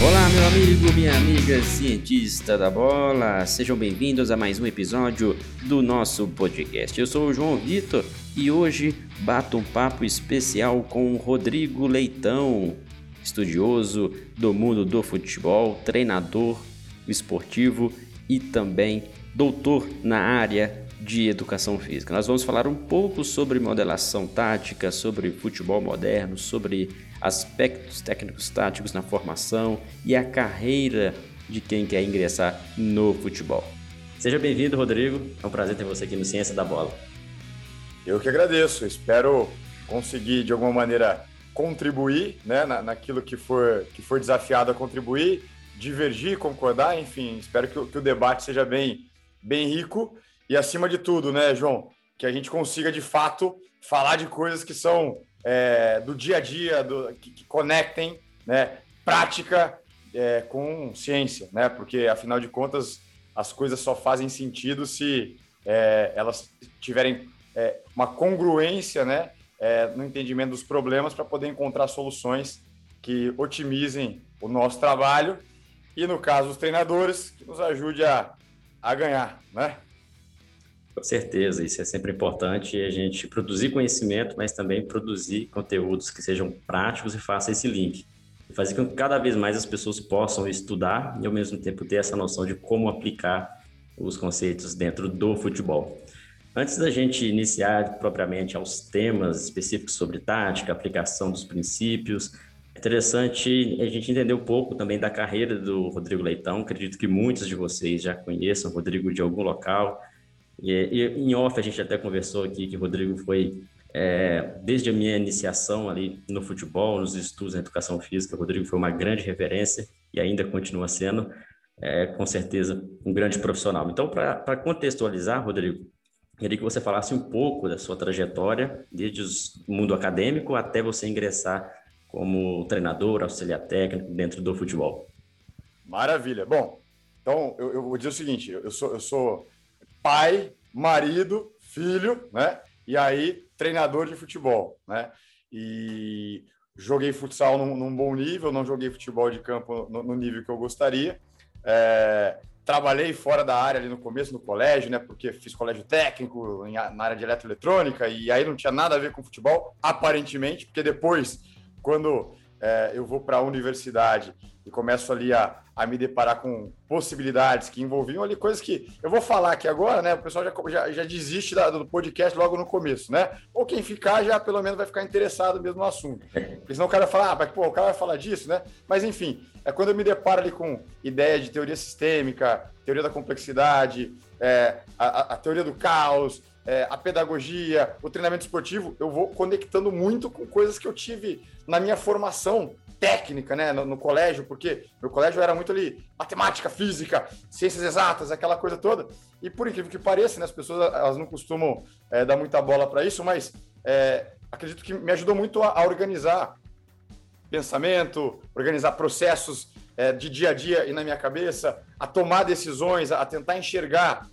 Olá, meu amigo, minha amiga cientista da bola, sejam bem-vindos a mais um episódio do nosso podcast. Eu sou o João Vitor e hoje bato um papo especial com o Rodrigo Leitão, estudioso do mundo do futebol, treinador esportivo e também doutor na área de educação física. Nós vamos falar um pouco sobre modelação tática, sobre futebol moderno, sobre aspectos técnicos táticos na formação e a carreira de quem quer ingressar no futebol. Seja bem-vindo, Rodrigo. É um prazer ter você aqui no Ciência da Bola. Eu que agradeço. Espero conseguir, de alguma maneira, contribuir né, na, naquilo que for, que for desafiado a contribuir, divergir, concordar, enfim. Espero que, que o debate seja bem, bem rico e, acima de tudo, né, João, que a gente consiga, de fato, falar de coisas que são é, do dia a dia, do, que, que conectem né, prática é, com ciência, né? Porque, afinal de contas, as coisas só fazem sentido se é, elas tiverem é, uma congruência né, é, no entendimento dos problemas para poder encontrar soluções que otimizem o nosso trabalho e, no caso, os treinadores, que nos ajude a, a ganhar, né? Com certeza, isso é sempre importante, a gente produzir conhecimento, mas também produzir conteúdos que sejam práticos e façam esse link. E fazer com que cada vez mais as pessoas possam estudar e, ao mesmo tempo, ter essa noção de como aplicar os conceitos dentro do futebol. Antes da gente iniciar propriamente aos temas específicos sobre tática, aplicação dos princípios, é interessante a gente entender um pouco também da carreira do Rodrigo Leitão. Acredito que muitos de vocês já conheçam o Rodrigo de algum local, e, e, em off a gente até conversou aqui que o Rodrigo foi, é, desde a minha iniciação ali no futebol, nos estudos em educação física, o Rodrigo foi uma grande referência e ainda continua sendo, é, com certeza, um grande profissional. Então, para contextualizar, Rodrigo, queria que você falasse um pouco da sua trajetória, desde o mundo acadêmico até você ingressar como treinador, auxiliar técnico dentro do futebol. Maravilha. Bom, então eu, eu vou dizer o seguinte: eu sou, eu sou pai, marido, filho, né? E aí, treinador de futebol, né? E joguei futsal num, num bom nível, não joguei futebol de campo no, no nível que eu gostaria. É, trabalhei fora da área ali no começo, no colégio, né? Porque fiz colégio técnico em, na área de eletroeletrônica e aí não tinha nada a ver com futebol, aparentemente, porque depois, quando é, eu vou para a universidade e começo ali a, a me deparar com possibilidades que envolviam ali coisas que eu vou falar aqui agora, né? O pessoal já, já, já desiste da, do podcast logo no começo, né? Ou quem ficar já pelo menos vai ficar interessado mesmo no assunto. Porque senão o cara vai falar, ah, mas, pô, o cara vai falar disso, né? Mas enfim, é quando eu me deparo ali com ideia de teoria sistêmica, teoria da complexidade, é, a, a, teoria do caos, é, a pedagogia, o treinamento esportivo, eu vou conectando muito com coisas que eu tive na minha formação técnica, né, no, no, colégio, porque meu colégio era muito ali matemática, física, ciências exatas, aquela coisa toda. E por incrível que pareça, né, as pessoas elas não costumam é, dar muita bola para isso, mas é, acredito que me ajudou muito a, a organizar pensamento, organizar processos é, de dia a dia e na minha cabeça, a tomar decisões, a, a tentar enxergar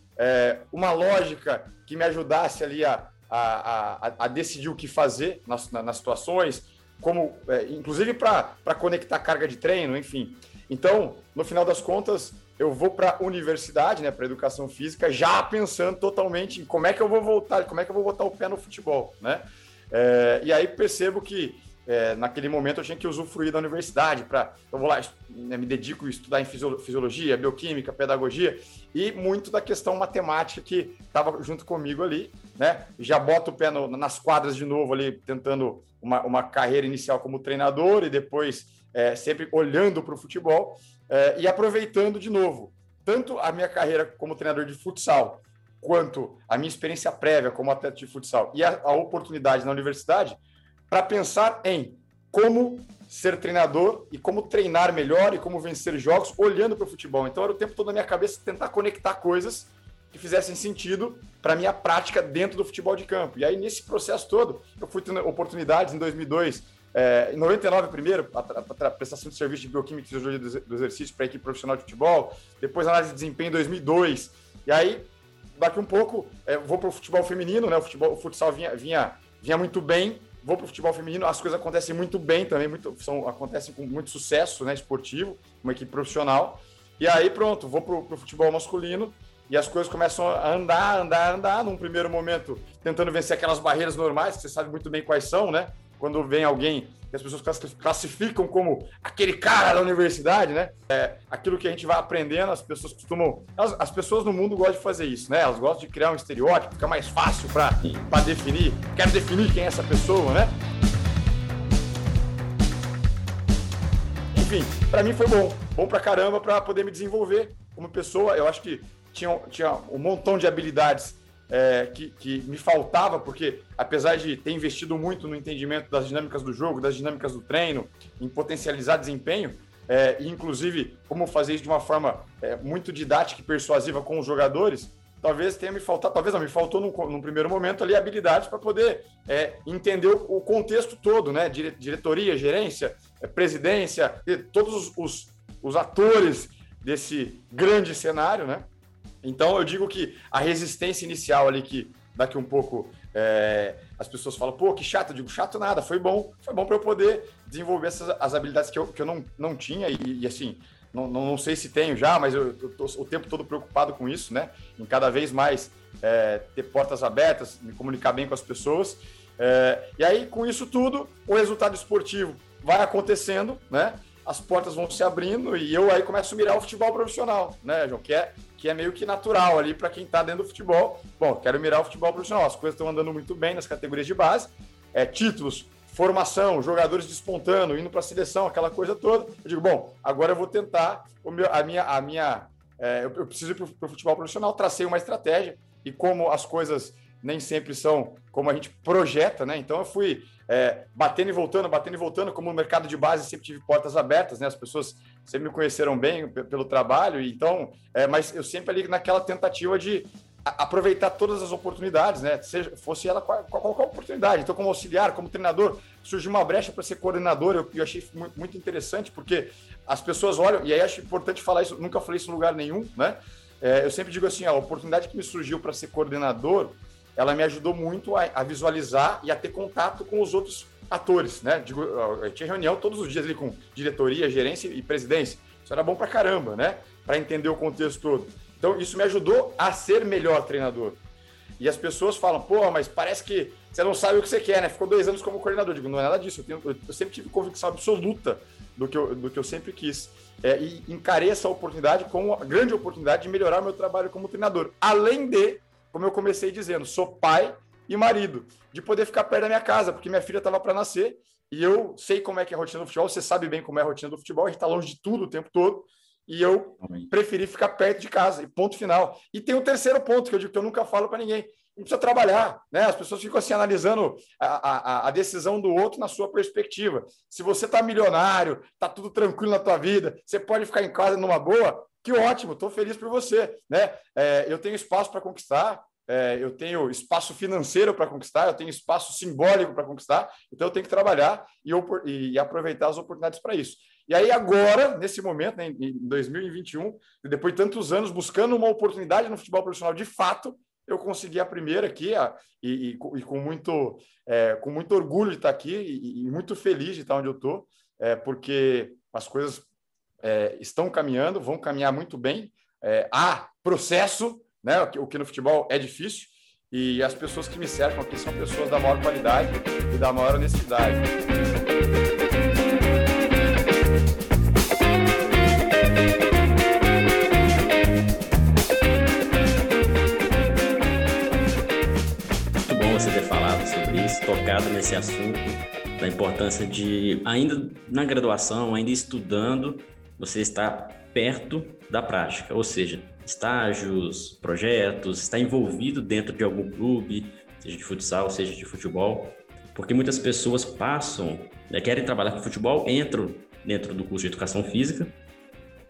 uma lógica que me ajudasse ali a, a, a, a decidir o que fazer nas, nas situações como é, inclusive para conectar carga de treino, enfim. Então, no final das contas, eu vou para a universidade, né, para educação física, já pensando totalmente em como é que eu vou voltar, como é que eu vou botar o pé no futebol, né? É, e aí percebo que é, naquele momento eu tinha que usufruir da universidade para eu vou lá né, me dedico a estudar em fisiologia, bioquímica, pedagogia e muito da questão matemática que estava junto comigo ali, né? Já boto o pé no, nas quadras de novo ali tentando uma, uma carreira inicial como treinador e depois é, sempre olhando para o futebol é, e aproveitando de novo tanto a minha carreira como treinador de futsal quanto a minha experiência prévia como atleta de futsal e a, a oportunidade na universidade para pensar em como ser treinador e como treinar melhor e como vencer jogos olhando para o futebol. Então era o tempo todo na minha cabeça tentar conectar coisas que fizessem sentido para minha prática dentro do futebol de campo. E aí nesse processo todo, eu fui tendo oportunidades em 2002, é, em 99 primeiro, para prestação de serviço de bioquímica e fisiologia do exercício para a equipe profissional de futebol, depois análise de desempenho em 2002. E aí daqui um pouco é, vou para o futebol feminino, né? O futebol, o futsal vinha, vinha, vinha muito bem vou para o futebol feminino, as coisas acontecem muito bem também, muito, são, acontecem com muito sucesso né, esportivo, uma equipe profissional. E aí, pronto, vou para o futebol masculino e as coisas começam a andar, andar, andar. Num primeiro momento, tentando vencer aquelas barreiras normais, que você sabe muito bem quais são, né? Quando vem alguém que as pessoas classificam como aquele cara da universidade, né? É, aquilo que a gente vai aprendendo, as pessoas costumam. As, as, pessoas no mundo gostam de fazer isso, né? Elas gostam de criar um estereótipo, fica mais fácil para definir. Quero definir quem é essa pessoa, né? Enfim, para mim foi bom. Bom pra caramba para poder me desenvolver como pessoa. Eu acho que tinha, tinha um montão de habilidades é, que, que, me faltava, porque apesar de ter investido muito no entendimento das dinâmicas do jogo, das dinâmicas do treino, em potencializar desempenho, é, e inclusive como fazer isso de uma forma é, muito didática e persuasiva com os jogadores, talvez tenha me faltado, talvez não, me faltou num, num primeiro momento ali habilidades para poder é, entender o, o, contexto todo, né? Dire, diretoria, gerência, é, presidência, todos os, os, os atores desse grande cenário, né? Então eu digo que a resistência inicial ali, que daqui um pouco é, as pessoas falam, pô, que chato, eu digo, chato nada, foi bom, foi bom para eu poder desenvolver essas as habilidades que eu, que eu não, não tinha, e, e assim, não, não, sei se tenho já, mas eu, estou o tempo todo preocupado com isso, né? Em cada vez mais é, ter portas abertas, me comunicar bem com as pessoas. É, e aí, com isso tudo, o resultado esportivo vai acontecendo, né? As portas vão se abrindo e eu aí começo a mirar o futebol profissional, né, João? Que é que é meio que natural ali para quem está dentro do futebol. Bom, quero mirar o futebol profissional, as coisas estão andando muito bem nas categorias de base, é, títulos, formação, jogadores despontando, indo para a seleção, aquela coisa toda. Eu digo, bom, agora eu vou tentar meu, a minha, a minha, é, eu, preciso ir para o futebol profissional, tracei uma estratégia e como as coisas nem sempre são como a gente projeta, né? Então eu fui é, batendo e voltando, batendo e voltando, como no mercado de base sempre tive portas abertas, né? As pessoas sempre me conheceram bem pelo trabalho, então, é, mas eu sempre ali naquela tentativa de aproveitar todas as oportunidades, né? Seja, fosse ela qual, qualquer oportunidade. Então, como auxiliar, como treinador, surgiu uma brecha para ser coordenador, eu, eu achei muito, muito, interessante, porque as pessoas olham, e aí acho importante falar isso, nunca falei isso em lugar nenhum, né? É, eu sempre digo assim, a oportunidade que me surgiu para ser coordenador, ela me ajudou muito a, a, visualizar e a ter contato com os outros atores, né? Digo, eu tinha reunião todos os dias ali com diretoria, gerência e presidência. Isso era bom para caramba, né? Para entender o contexto todo. Então, isso me ajudou a ser melhor treinador. E as pessoas falam, pô, mas parece que você não sabe o que você quer, né? Ficou dois anos como coordenador. Digo, não é nada disso. Eu, tenho, eu sempre tive convicção absoluta do que eu, do que eu sempre quis. É, e encarei essa oportunidade como uma grande oportunidade de melhorar meu trabalho como treinador. Além de como eu comecei dizendo, sou pai e marido, de poder ficar perto da minha casa, porque minha filha estava para nascer e eu sei como é que é a rotina do futebol, você sabe bem como é a rotina do futebol, a gente está longe de tudo o tempo todo, e eu preferi ficar perto de casa, e ponto final. E tem o um terceiro ponto que eu digo que eu nunca falo para ninguém. Não precisa trabalhar, né? As pessoas ficam assim analisando a, a, a decisão do outro na sua perspectiva. Se você está milionário, está tudo tranquilo na tua vida, você pode ficar em casa numa boa, que ótimo, estou feliz por você. Né? É, eu tenho espaço para conquistar, é, eu tenho espaço financeiro para conquistar, eu tenho espaço simbólico para conquistar, então eu tenho que trabalhar e, e aproveitar as oportunidades para isso. E aí, agora, nesse momento, né, em 2021, depois de tantos anos buscando uma oportunidade no futebol profissional de fato, eu consegui a primeira aqui a, e, e, e, com, muito, é, com muito orgulho de estar aqui e, e, muito feliz de estar onde eu estou, é, porque as coisas é, estão caminhando, vão caminhar muito bem. É, há processo, né, o que, o que no futebol é difícil, e as pessoas que me cercam aqui são pessoas da maior qualidade e da maior honestidade. Muito bom você ter falado sobre isso, tocado nesse assunto, da importância de, ainda na graduação, ainda estudando, você está perto da prática, ou seja, estágios, projetos, está envolvido dentro de algum clube, seja de futsal, seja de futebol, porque muitas pessoas passam, né, querem trabalhar com futebol, entram dentro do curso de educação física,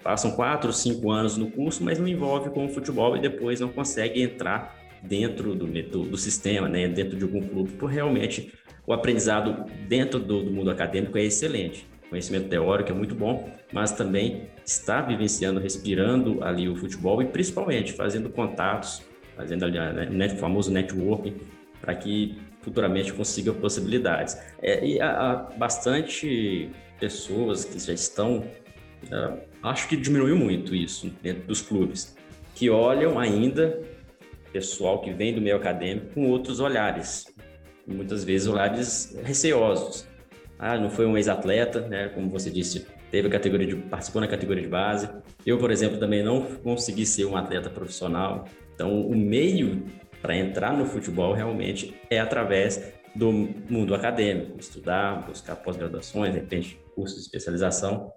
passam quatro, cinco anos no curso, mas não envolve com o futebol e depois não conseguem entrar dentro do, do, do sistema, né, dentro de algum clube, por realmente o aprendizado dentro do, do mundo acadêmico é excelente. Conhecimento teórico é muito bom, mas também está vivenciando, respirando ali o futebol e principalmente fazendo contatos, fazendo ali né, o famoso networking para que futuramente consiga possibilidades. É, e há, bastante pessoas que já estão, uh, acho que diminuiu muito isso dentro dos clubes, que olham ainda pessoal que vem do meio acadêmico com outros olhares, muitas vezes olhares receosos. Ah, não foi um ex-atleta, né? Como você disse, teve a categoria de participou na categoria de base. Eu, por exemplo, também não consegui ser um atleta profissional. Então, o meio para entrar no futebol realmente é através do mundo acadêmico, estudar, buscar pós-graduações, de repente cursos de especialização.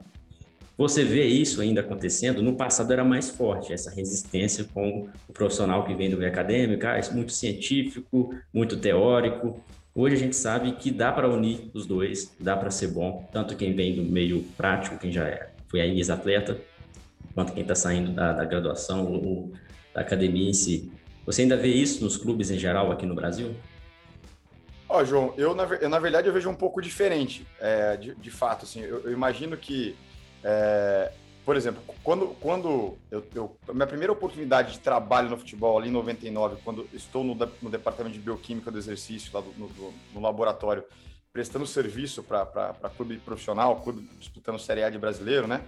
Você vê isso ainda acontecendo? No passado era mais forte, essa resistência com o profissional que vem do meio acadêmico, ah, é muito científico, muito teórico. Hoje a gente sabe que dá para unir os dois, dá para ser bom, tanto quem vem do meio prático, quem já é, foi aí ex-atleta, quanto quem está saindo da, da graduação ou da academia em si. Você ainda vê isso nos clubes em geral aqui no Brasil? Ó, oh, João, eu na, eu na, verdade eu vejo um pouco diferente, é, de, de, fato, assim, eu, eu imagino que é, por exemplo, quando, quando eu, eu, minha primeira oportunidade de trabalho no futebol ali em 99, quando estou no, no departamento de bioquímica do exercício, lá do, no, no, laboratório, prestando serviço para clube profissional, clube disputando Série A de brasileiro, né?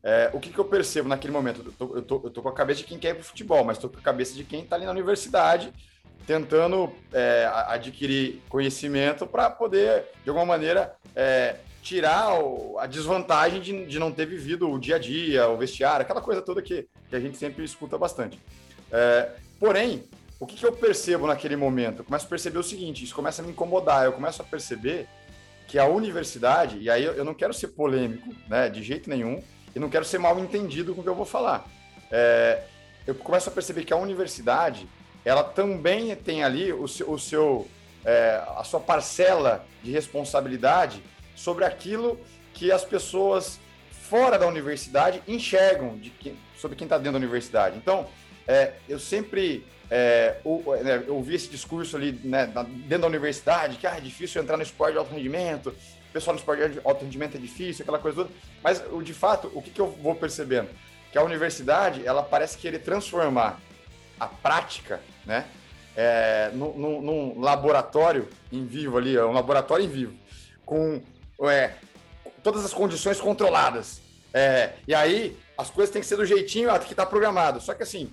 É, o que, que, eu percebo naquele momento? Eu tô, eu, tô, eu tô com a cabeça de quem quer ir para futebol, mas estou com a cabeça de quem está ali na universidade, tentando é, adquirir conhecimento para poder, de alguma maneira, é, tirar a desvantagem de, de não ter vivido o dia a dia, o vestiário, aquela coisa toda que, que a gente sempre escuta bastante. É, porém, o que, que eu percebo naquele momento? Eu começo a perceber o seguinte: isso começa a me incomodar, eu começo a perceber que a universidade, e aí eu não quero ser polêmico, né, de jeito nenhum, e não quero ser mal entendido com o que eu vou falar. É, eu começo a perceber que a universidade, ela também tem ali o seu, o seu é, a sua parcela de responsabilidade sobre aquilo que as pessoas fora da universidade enxergam de sobre quem está dentro da universidade. Então, é, eu sempre é, né, ouvi esse discurso ali né, dentro da universidade, que ah, é difícil entrar no esporte de alto rendimento, o pessoal no esporte de alto rendimento é difícil, aquela coisa toda. Mas, de fato, o que, que eu vou percebendo? Que a universidade, ela parece querer transformar a prática, né, é, num, num laboratório em vivo ali, um laboratório em vivo, com é, todas as condições controladas. É, e aí as coisas têm que ser do jeitinho que está programado. Só que assim,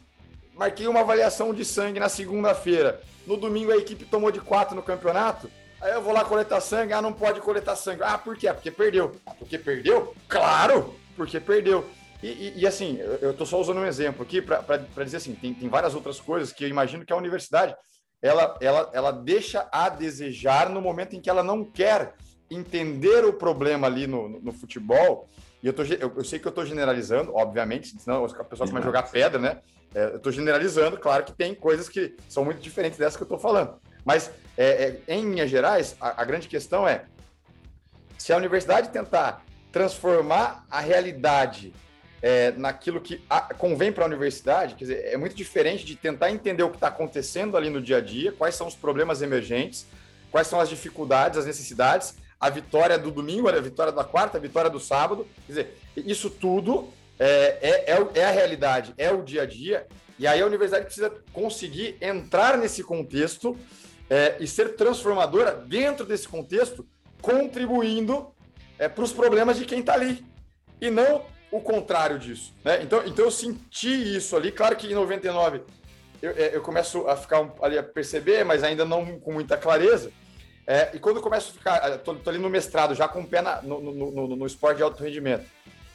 marquei uma avaliação de sangue na segunda-feira. No domingo a equipe tomou de quatro no campeonato. Aí eu vou lá coletar sangue. Ah, não pode coletar sangue. Ah, por quê? Porque perdeu. Ah, porque perdeu? Claro! Porque perdeu. E, e, e assim, eu estou só usando um exemplo aqui para dizer assim: tem, tem várias outras coisas que eu imagino que a universidade ela, ela, ela deixa a desejar no momento em que ela não quer entender o problema ali no, no, no futebol, e eu, tô, eu, eu, sei que eu estou generalizando, obviamente, senão a pessoa começa a jogar pedra, né? É, eu estou generalizando, claro que tem coisas que são muito diferentes dessas que eu estou falando. Mas, é, é, em linhas gerais, a, a grande questão é se a universidade tentar transformar a realidade é, naquilo que a, convém para a universidade, quer dizer, é muito diferente de tentar entender o que está acontecendo ali no dia a dia, quais são os problemas emergentes, quais são as dificuldades, as necessidades, a vitória do domingo, a vitória da quarta, a vitória do sábado. Quer dizer, isso tudo é, é, é, é a realidade, é o dia a dia. E aí a universidade precisa conseguir entrar nesse contexto é, e ser transformadora dentro desse contexto, contribuindo é, para os problemas de quem está ali. E não o contrário disso. Né? Então, então eu senti isso ali. Claro que em 99 eu, é, eu começo a ficar ali a perceber, mas ainda não com muita clareza é, e quando eu começo a ficar, tô, tô, ali no mestrado, já com o pé na, no, no, no, no, esporte de alto rendimento,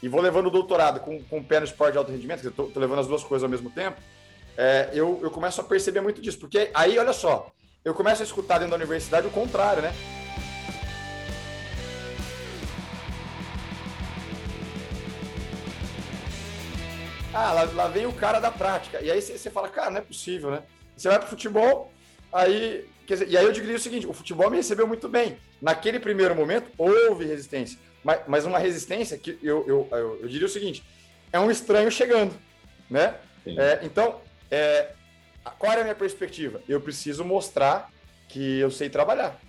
e vou levando o doutorado com, com o pé no esporte de alto rendimento, que tô, tô levando as duas coisas ao mesmo tempo, é, eu, eu começo a perceber muito disso. Porque aí, olha só, eu começo a escutar dentro da universidade o contrário, né? Ah, lá, lá vem o cara da prática. E aí você fala, cara, não é possível, né? Você vai pro futebol, aí Dizer, e aí eu diria o seguinte: o futebol me recebeu muito bem. Naquele primeiro momento, houve resistência, mas, mas uma resistência que eu, eu, eu, eu, diria o seguinte: é um estranho chegando. Né? É, então, é, qual é a minha perspectiva? Eu preciso mostrar que eu sei trabalhar.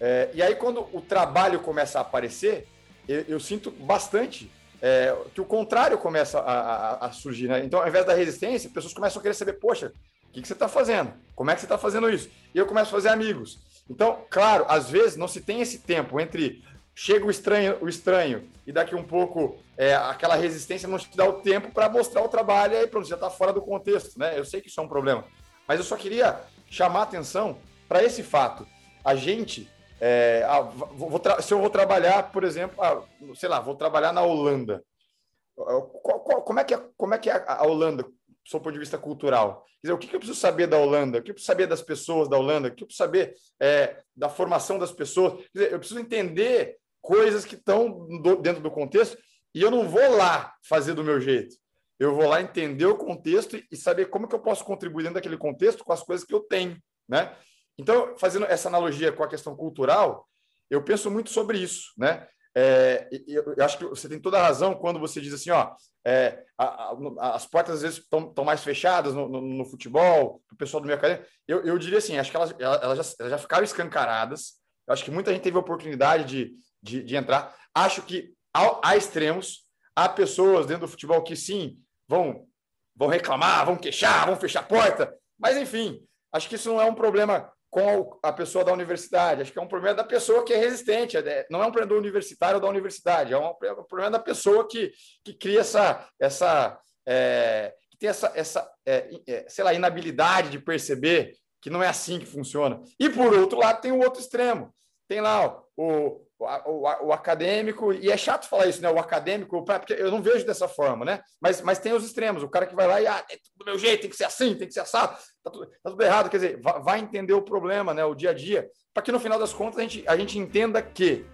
É, e aí, quando o trabalho começa a aparecer, eu, eu sinto bastante é, que o contrário começa a, a, a surgir. Né? Então, ao invés da resistência, pessoas começam a querer saber: poxa, O que, que você está fazendo? Como é que você está fazendo isso? E eu começo a fazer amigos. Então, claro, às vezes não se tem esse tempo entre chega o estranho, o estranho e daqui um pouco é, aquela resistência não te dá o tempo para mostrar o trabalho e aí pronto, já está fora do contexto, né? Eu sei que isso é um problema, mas eu só queria chamar atenção para esse fato. A gente, é, ah, vou, se eu vou trabalhar, por exemplo, ah, sei lá, vou trabalhar na Holanda, qual, qual, como é que é, como é, que é a Holanda, do ponto de vista cultural? Quer dizer, o que, eu preciso saber da Holanda? O que eu preciso saber das pessoas da Holanda? O que eu preciso saber é, da formação das pessoas? Quer dizer, eu preciso entender coisas que estão dentro do contexto e eu não vou lá fazer do meu jeito. Eu vou lá entender o contexto e saber como que eu posso contribuir dentro daquele contexto com as coisas que eu tenho, né? Então, fazendo essa analogia com a questão cultural, eu penso muito sobre isso, né? É, eu, acho que você tem toda a razão quando você diz assim, ó, é, a, a, as portas às vezes estão mais fechadas no, no, no futebol, o pessoal do meu acadêmico. Eu, eu diria assim, acho que elas, elas, já, elas já ficaram escancaradas. Eu acho que muita gente teve a oportunidade de, de, de entrar. Acho que há, há extremos, há pessoas dentro do futebol que sim vão, vão reclamar, vão queixar, vão fechar a porta, mas enfim, acho que isso não é um problema com a pessoa da universidade, acho que é um problema da pessoa que é resistente, é, não é um problema do universitário ou da universidade, é um problema da pessoa que, que cria essa, essa é, que tem essa, essa é, é, sei lá, inabilidade de perceber que não é assim que funciona. E por outro lado tem o outro extremo, tem lá o, o, o, acadêmico, e é chato falar isso, né? O acadêmico, porque eu não vejo dessa forma, né? Mas, mas tem os extremos, o cara que vai lá e, ah, é do meu jeito, tem que ser assim, tem que ser assado, tá tudo, tá tudo errado. Quer dizer, vai, entender o problema, né? O dia a dia, para que no final das contas a gente, a gente entenda que.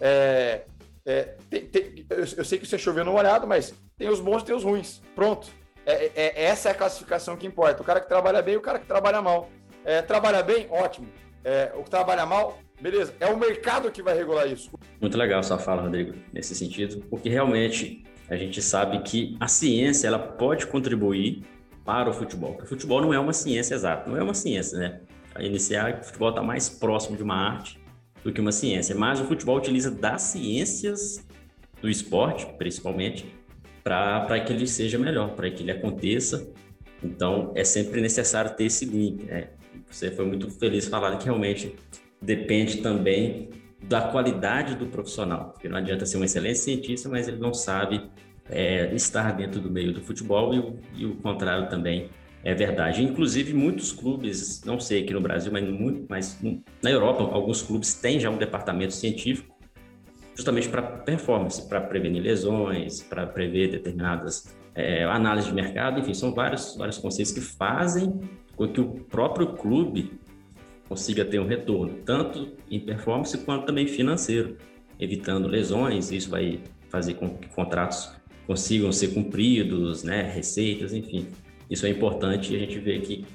É, é, tem, tem, eu, eu, sei que você choveu no molhado, mas tem os bons e tem os ruins. Pronto. É, é, essa é a classificação que importa. O cara que trabalha bem e o cara que trabalha mal. É, trabalha bem, ótimo. É, o que trabalha mal, Beleza, é o mercado que vai regular isso. Muito legal sua fala, Rodrigo, nesse sentido, porque realmente a gente sabe que a ciência ela pode contribuir para o futebol. O futebol não é uma ciência exata, não é uma ciência, né? A iniciar, o futebol está mais próximo de uma arte do que uma ciência, mas o futebol utiliza das ciências do esporte, principalmente, para que ele seja melhor, para que ele aconteça. Então, é sempre necessário ter esse link. Né? Você foi muito feliz falando que realmente depende também da qualidade do profissional, porque não adianta ser um excelente cientista, mas ele não sabe é, estar dentro do meio do futebol e o, e o, contrário também é verdade. Inclusive, muitos clubes, não sei aqui no Brasil, mas, muito, mas na Europa, alguns clubes têm já um departamento científico justamente para performance, para prevenir lesões, para prever determinadas é, análises de mercado, enfim, são vários, vários conceitos que fazem com que o próprio clube consiga ter um retorno, tanto em performance quanto também financeiro, evitando lesões. Isso vai fazer com que contratos consigam ser cumpridos, né, receitas, enfim. Isso é importante e a gente vê que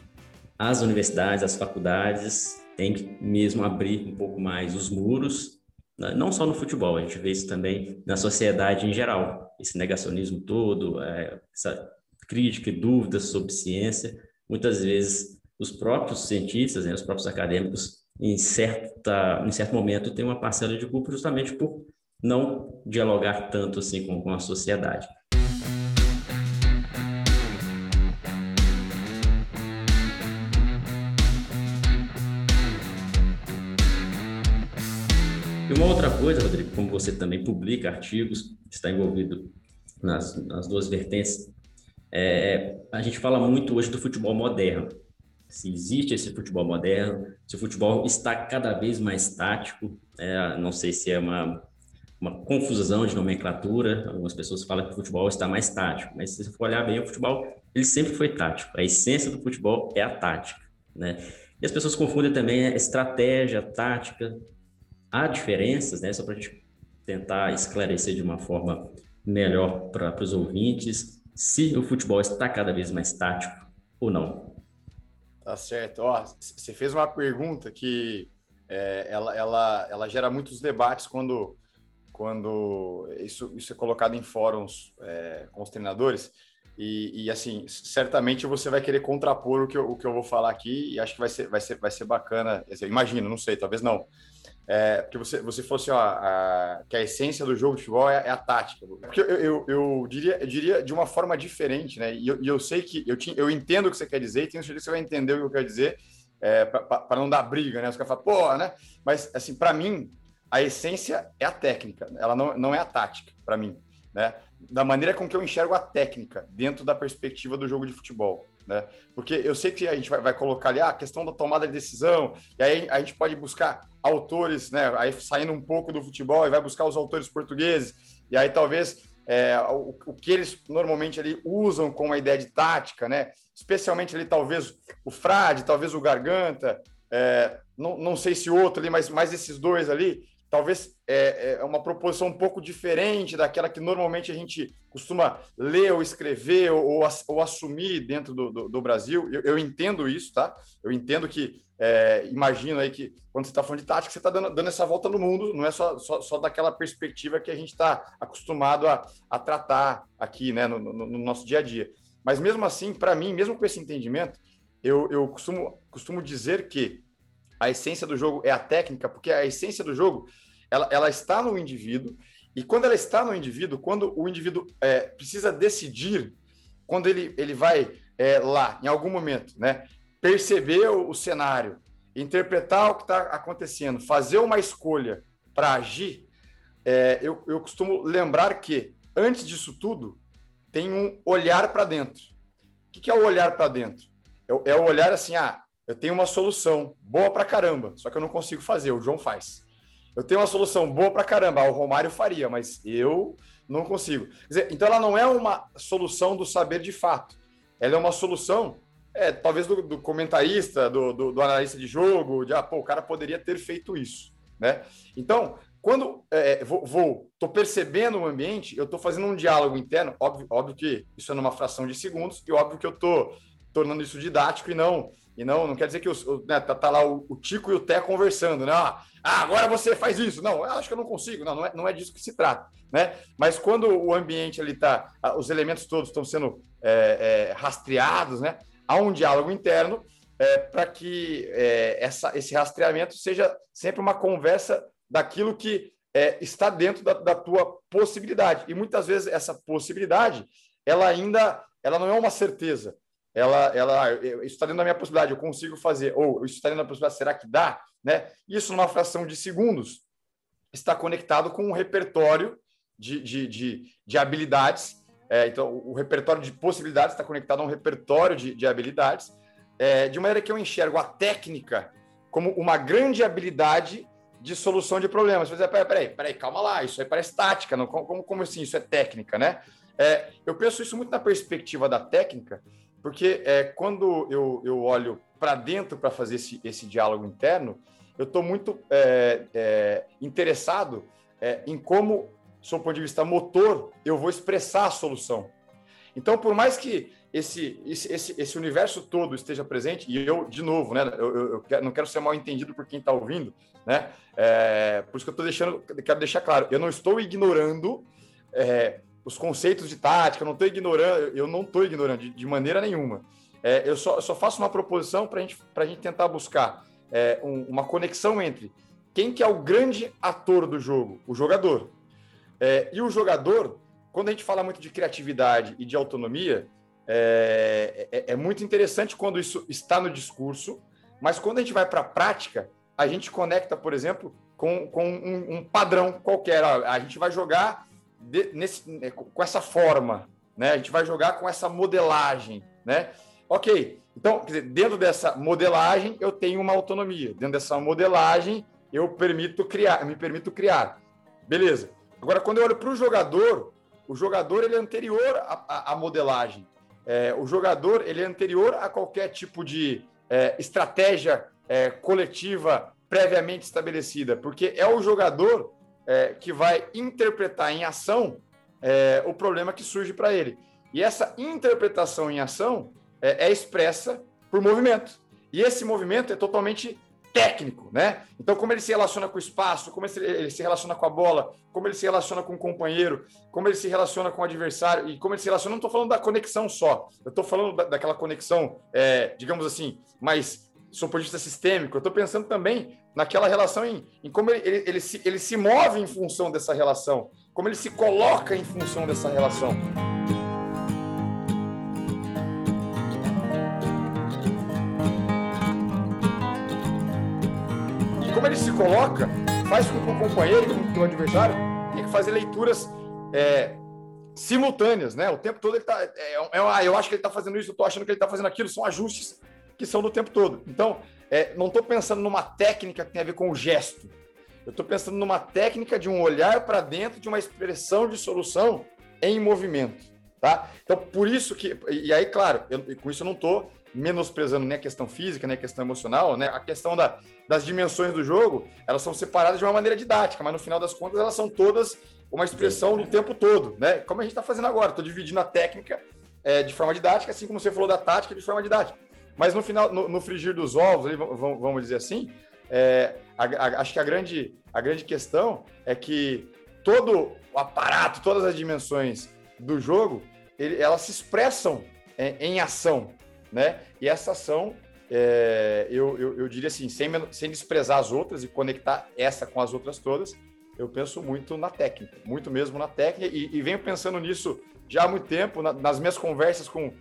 as universidades, as faculdades têm que mesmo abrir um pouco mais os muros, né, não só no futebol, a gente vê isso também na sociedade em geral, esse negacionismo todo, é, essa crítica e dúvidas sobre ciência, muitas vezes os próprios cientistas, né, os próprios acadêmicos, em, certa, em certo momento, têm uma parcela de culpa justamente por não dialogar tanto assim com, com a sociedade. E uma outra coisa, Rodrigo, como você também publica artigos, está envolvido nas, nas duas vertentes, é, a gente fala muito hoje do futebol moderno se existe esse futebol moderno, se o futebol está cada vez mais tático, é, não sei se é uma, uma confusão de nomenclatura, algumas pessoas falam que o futebol está mais tático, mas se você for olhar bem, o futebol ele sempre foi tático, a essência do futebol é a tática, né? E as pessoas confundem também a estratégia, a tática, há diferenças, né? Só para a gente tentar esclarecer de uma forma melhor para os ouvintes, se o futebol está cada vez mais tático ou não. Tá certo. Ó, você fez uma pergunta que é, ela, ela, ela gera muitos debates quando, quando isso, isso é colocado em fóruns é, com os treinadores. E, e, assim, certamente você vai querer contrapor o que eu, o que eu vou falar aqui e acho que vai ser, vai ser, vai ser bacana. Imagino, não sei, talvez não. É, porque você, você fosse assim, ó, a, que a essência do jogo de futebol é, é a tática. Porque eu, eu, eu, diria, eu diria de uma forma diferente, né? E eu, e eu sei que eu, te, eu entendo o que você quer dizer, e tenho certeza que você vai entender o que eu quero dizer, é, para não dar briga, né? Os caras falam, pô, né? Mas, assim, para mim, a essência é a técnica, ela não, não é a tática, para mim, né? Da maneira com que eu enxergo a técnica dentro da perspectiva do jogo de futebol. Né? Porque eu sei que a gente vai, vai, colocar ali ah, a questão da tomada de decisão, e aí a gente pode buscar autores, né? Aí saindo um pouco do futebol e vai buscar os autores portugueses, e aí talvez é, o, o, que eles normalmente ali usam com a ideia de tática, né? Especialmente ali, talvez o Frade, talvez o Garganta, é, não, não sei se outro ali, mas mais esses dois ali, talvez é, é, uma proposição um pouco diferente daquela que normalmente a gente costuma ler ou escrever ou, ou assumir dentro do, do, do Brasil. Eu, eu, entendo isso, tá? Eu entendo que, é, imagino aí que quando você está falando de tática, você está dando, dando, essa volta no mundo, não é só, só, só daquela perspectiva que a gente está acostumado a, a, tratar aqui, né, no, no, no, nosso dia a dia. Mas mesmo assim, para mim, mesmo com esse entendimento, eu, eu costumo, costumo dizer que a essência do jogo é a técnica, porque a essência do jogo ela, ela está no indivíduo, e quando ela está no indivíduo, quando o indivíduo é, precisa decidir, quando ele, ele vai é, lá, em algum momento, né, perceber o, o cenário, interpretar o que está acontecendo, fazer uma escolha para agir, é, eu, eu costumo lembrar que, antes disso tudo, tem um olhar para dentro. O que, que é o olhar para dentro? É, é o olhar assim, ah, eu tenho uma solução boa para caramba, só que eu não consigo fazer, o João faz. Eu tenho uma solução boa para caramba, o Romário faria, mas eu não consigo. Dizer, então ela não é uma solução do saber de fato. Ela é uma solução, é, talvez do, do comentarista, do, do, do, analista de jogo, de ah, pô, o cara poderia ter feito isso, né? Então, quando é, vou, vou, tô percebendo o ambiente, eu tô fazendo um diálogo interno, óbvio, óbvio que isso é numa fração de segundos, e óbvio que eu tô tornando isso didático e não e não, não quer dizer que os, né, tá, tá, lá o, o, Tico e o Té conversando, né? Ah, agora você faz isso. Não, eu acho que eu não consigo. Não, não é, não é disso que se trata, né? Mas quando o ambiente ali tá, os elementos todos estão sendo é, é, rastreados, né? Há um diálogo interno é, para que é, essa, esse rastreamento seja sempre uma conversa daquilo que é, está dentro da, da tua possibilidade. E muitas vezes essa possibilidade, ela ainda, ela não é uma certeza ela, ela, isso está dentro da minha possibilidade, eu consigo fazer, ou isso está dentro da possibilidade, será que dá? Né? Isso, numa fração de segundos, está conectado com um repertório de, de, de, de habilidades. É, então, o repertório de possibilidades está conectado a um repertório de, de habilidades, é, de maneira que eu enxergo a técnica como uma grande habilidade de solução de problemas. Você dizer, peraí, peraí, peraí, calma lá, isso aí parece tática, não, como, como assim isso é técnica, né? É, eu penso isso muito na perspectiva da técnica, porque é, quando eu, eu olho para dentro para fazer esse, esse diálogo interno, eu estou muito é, é, interessado é, em como, sob o ponto de vista motor, eu vou expressar a solução. Então, por mais que esse, esse, esse universo todo esteja presente, e eu, de novo, né, eu, eu, eu não quero ser mal entendido por quem está ouvindo, né? É, por isso que eu estou deixando, quero deixar claro, eu não estou ignorando é, os conceitos de tática, eu não estou ignorando, eu não estou ignorando de, de, maneira nenhuma. É, eu, só, só, faço uma proposição para gente, a gente tentar buscar é, um, uma conexão entre quem que é o grande ator do jogo, o jogador. É, e o jogador, quando a gente fala muito de criatividade e de autonomia, é, é, é muito interessante quando isso está no discurso, mas quando a gente vai para a prática, a gente conecta, por exemplo, com, com um, um padrão qualquer. A gente vai jogar de, nesse, né, com essa forma, né? A gente vai jogar com essa modelagem, né? Ok, então, dizer, dentro dessa modelagem eu tenho uma autonomia. Dentro dessa modelagem eu permito criar, me permito criar. Beleza. Agora, quando eu olho para o jogador, o jogador ele é anterior à, à modelagem. É, o jogador ele é anterior a qualquer tipo de é, estratégia é, coletiva previamente estabelecida, porque é o jogador é, que vai interpretar em ação é, o problema que surge para ele. E essa interpretação em ação é, é, expressa por movimento. E esse movimento é totalmente técnico, né? Então, como ele se relaciona com o espaço, como ele se relaciona com a bola, como ele se relaciona com o companheiro, como ele se relaciona com o adversário e como ele se relaciona. Não estou falando da conexão só, eu estou falando da, daquela conexão, é, digamos assim, mais do ponto sistêmico, eu estou pensando também naquela relação em, em como ele, ele, ele, se, ele se move em função dessa relação, como ele se coloca em função dessa relação. E como ele se coloca, faz com que o companheiro, com que o adversário, tenha que fazer leituras é, simultâneas, né? O tempo todo ele está. É, é, eu acho que ele está fazendo isso, eu estou achando que ele está fazendo aquilo, são ajustes que são do tempo todo. Então, é, não estou pensando numa técnica que tem a ver com o gesto. Eu estou pensando numa técnica de um olhar para dentro de uma expressão de solução em movimento. Tá? Então, por isso que. E aí, claro, eu, com isso eu não estou menosprezando nem a questão física, nem a questão emocional, né? A questão da, das dimensões do jogo, elas são separadas de uma maneira didática, mas no final das contas elas são todas uma expressão do tempo todo, né? Como a gente está fazendo agora, estou dividindo a técnica é, de forma didática, assim como você falou da tática de forma didática. Mas no final, no, no frigir dos ovos, ali, vamos dizer assim, é, a, a, acho que a grande, a grande questão é que todo o aparato, todas as dimensões do jogo, ele, elas se expressam é, em ação, né? E essa ação, é, eu, eu, eu, diria assim, sem, sem desprezar as outras e conectar essa com as outras todas, eu penso muito na técnica, muito mesmo na técnica, e, e venho pensando nisso já há muito tempo, na, nas minhas conversas com,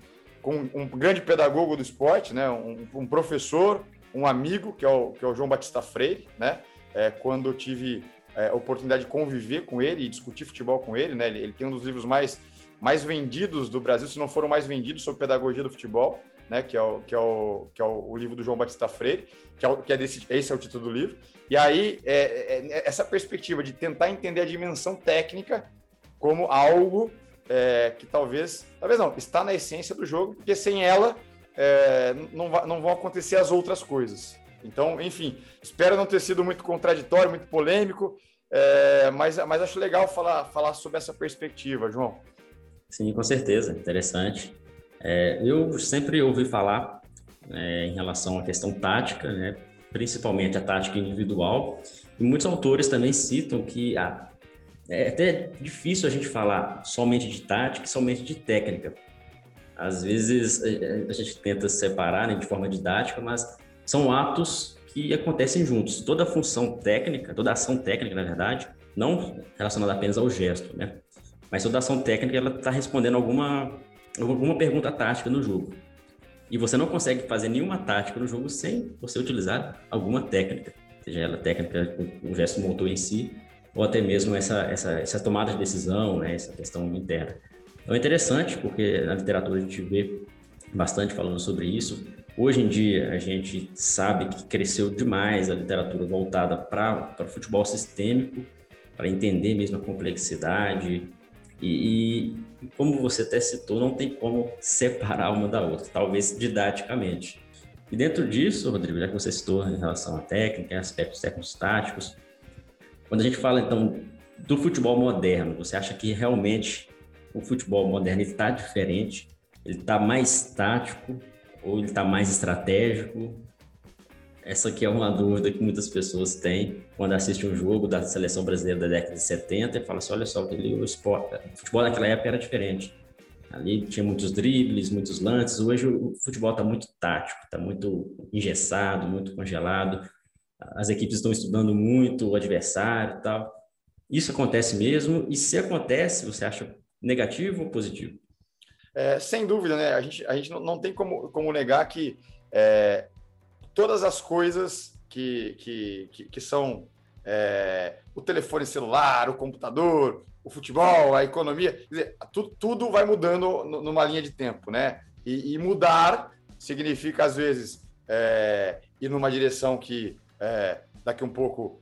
com um grande pedagogo do esporte, né, um, um, professor, um amigo, que é o, que é o João Batista Freire, né, é, quando eu tive é, a oportunidade de conviver com ele e discutir futebol com ele, né, ele, ele tem um dos livros mais, mais vendidos do Brasil, se não foram mais vendidos sobre pedagogia do futebol, né, que é o, que é o, que é o, o livro do João Batista Freire, que é, que é desse, esse é o título do livro. E aí, é, é, é, essa perspectiva de tentar entender a dimensão técnica como algo é, que talvez, talvez não, está na essência do jogo, porque sem ela é, não, não vão acontecer as outras coisas. Então, enfim, espero não ter sido muito contraditório, muito polêmico, é, mas, mas acho legal falar, falar sobre essa perspectiva, João. Sim, com certeza, interessante. É, eu sempre ouvi falar é, em relação à questão tática, né, principalmente a tática individual, e muitos autores também citam que a, é até difícil a gente falar somente de tática somente de técnica. Às vezes a gente tenta separar né, de forma didática, mas são atos que acontecem juntos. Toda função técnica, toda ação técnica, na verdade, não relacionada apenas ao gesto, né? Mas toda ação técnica ela está respondendo alguma alguma pergunta tática no jogo. E você não consegue fazer nenhuma tática no jogo sem você utilizar alguma técnica, seja ela técnica, o gesto motor em si, ou até mesmo essa, essa, essa tomada de decisão, né, essa questão interna. Então é interessante, porque na literatura a gente vê bastante falando sobre isso. Hoje em dia, a gente sabe que cresceu demais a literatura voltada para o futebol sistêmico, para entender mesmo a complexidade, e, e, como você até citou, não tem como separar uma da outra, talvez didaticamente. E dentro disso, Rodrigo, já que você citou em relação à técnica, aspectos técnicos táticos, quando a gente fala então do futebol moderno, você acha que realmente o futebol moderno está diferente? Ele está mais tático ou ele está mais estratégico? Essa aqui é uma dúvida que muitas pessoas têm quando assistem um jogo da seleção brasileira da década de 70 e falam assim, olha só, o, esporte, o futebol naquela época era diferente. Ali tinha muitos dribles, muitos lances. Hoje o futebol está muito tático, está muito engessado, muito congelado. As equipes estão estudando muito o adversário e tal. Isso acontece mesmo? E se acontece, você acha negativo ou positivo? É, sem dúvida, né? A gente, a gente não, tem como, como negar que é, todas as coisas que, que, que, que são é, o telefone celular, o computador, o futebol, a economia, dizer, tudo, tudo vai mudando numa linha de tempo, né? E, e mudar significa, às vezes, é, ir numa direção que é, daqui um pouco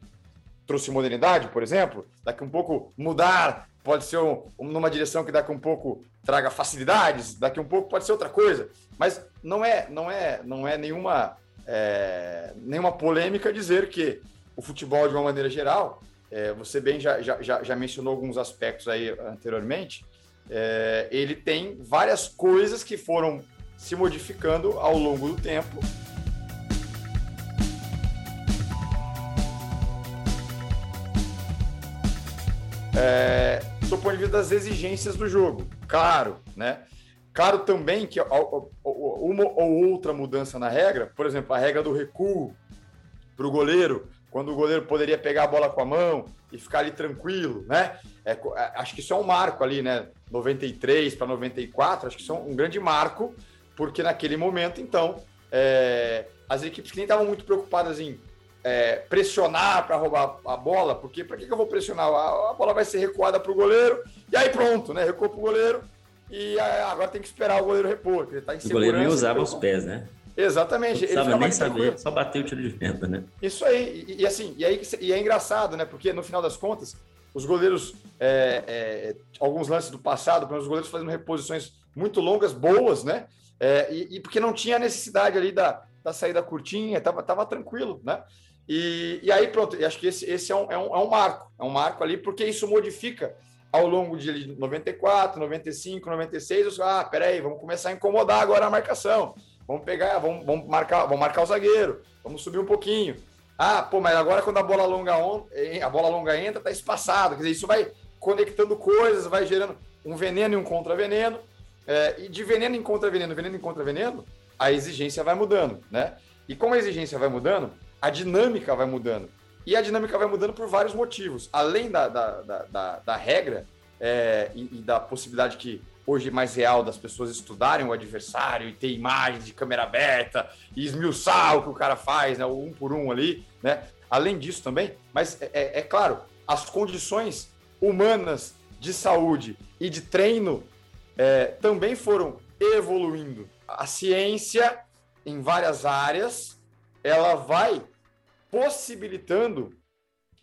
trouxe modernidade, por exemplo, daqui um pouco mudar pode ser um, numa direção que daqui um pouco traga facilidades, daqui um pouco pode ser outra coisa, mas não é, não é, não é nenhuma é, nenhuma polêmica dizer que o futebol, de uma maneira geral, é, você bem já, já, já mencionou alguns aspectos aí anteriormente, é, ele tem várias coisas que foram se modificando ao longo do tempo. É, do ponto de vista das exigências do jogo, claro, né? Claro também que uma ou outra mudança na regra, por exemplo, a regra do recuo para o goleiro, quando o goleiro poderia pegar a bola com a mão e ficar ali tranquilo, né? É, é acho que isso é um marco ali, né? 93 para 94, acho que isso é um grande marco, porque naquele momento, então, é, as equipes que nem estavam muito preocupadas em é, pressionar para roubar a bola, porque para que, que, eu vou pressionar? A, a bola vai ser recuada para o goleiro, e aí pronto, né? Recua para o goleiro, e agora tem que esperar o goleiro repor, porque ele tá em O goleiro nem usava os pés, né? Exatamente. Não precisava nem saber, só bater o tiro de venda, né? Isso aí. E, e, assim, e aí e é engraçado, né? Porque no final das contas, os goleiros, é, é, alguns lances do passado, os goleiros fazendo reposições muito longas, boas, né? É, e, e, porque não tinha necessidade ali da, da saída curtinha, tava, tava tranquilo, né? E, e aí, pronto, acho que esse, esse é, um, é, um, é um marco, é um marco ali, porque isso modifica ao longo de 94, 95, 96, os, ah, peraí, vamos começar a incomodar agora a marcação. Vamos pegar, vamos, vamos marcar, vamos marcar o zagueiro, vamos subir um pouquinho. Ah, pô, mas agora quando a bola longa on, a bola longa entra, tá espaçado. Quer dizer, isso vai conectando coisas, vai gerando um veneno e um contra-veneno. É, e de veneno em contra-veneno, veneno em contra-veneno, a exigência vai mudando, né? E como a exigência vai mudando, a dinâmica vai mudando. E a dinâmica vai mudando por vários motivos. Além da, da, da, da, da regra é, e, e, da possibilidade que hoje é mais real das pessoas estudarem o adversário e ter imagens de câmera aberta e esmiuçar o que o cara faz, né, um por um ali, né? Além disso também, mas é, é, é claro, as condições humanas de saúde e de treino é, também foram evoluindo. A ciência, em várias áreas, ela vai possibilitando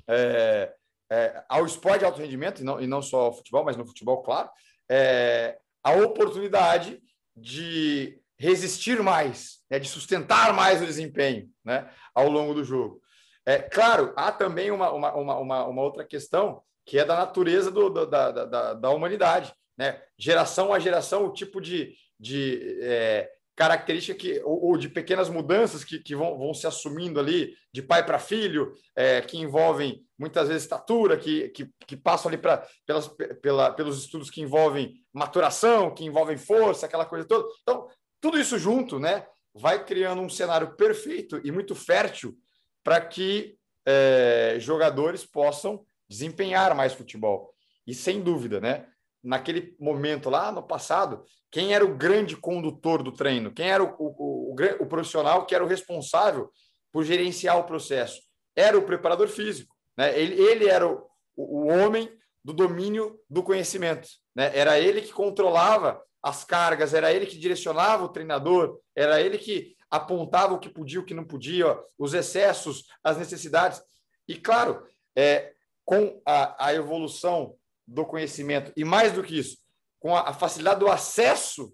é, é, ao esporte de alto rendimento, e não, e não só ao futebol, mas no futebol, claro, é, a oportunidade de resistir mais, né, de sustentar mais o desempenho né, ao longo do jogo. É claro, há também uma, uma, uma, uma outra questão que é da natureza do, da, da, da humanidade. Né? Geração a geração, o tipo de, de é, característica que, ou, ou, de pequenas mudanças que, que vão, vão se assumindo ali de pai para filho, é, que envolvem muitas vezes estatura, que, que, que passam ali pra, pelas, pela, pelos estudos que envolvem maturação, que envolvem força, aquela coisa toda. Então, tudo isso junto, né, vai criando um cenário perfeito e muito fértil para que é, jogadores possam desempenhar mais futebol. E sem dúvida, né? Naquele momento lá no passado, quem era o grande condutor do treino? Quem era o, o, o, o profissional que era o responsável por gerenciar o processo? Era o preparador físico. Né? Ele, ele era o, o homem do domínio do conhecimento. Né? Era ele que controlava as cargas, era ele que direcionava o treinador, era ele que apontava o que podia, o que não podia, os excessos, as necessidades. E, claro, é, com a, a evolução do conhecimento, e mais do que isso, com a, facilidade do acesso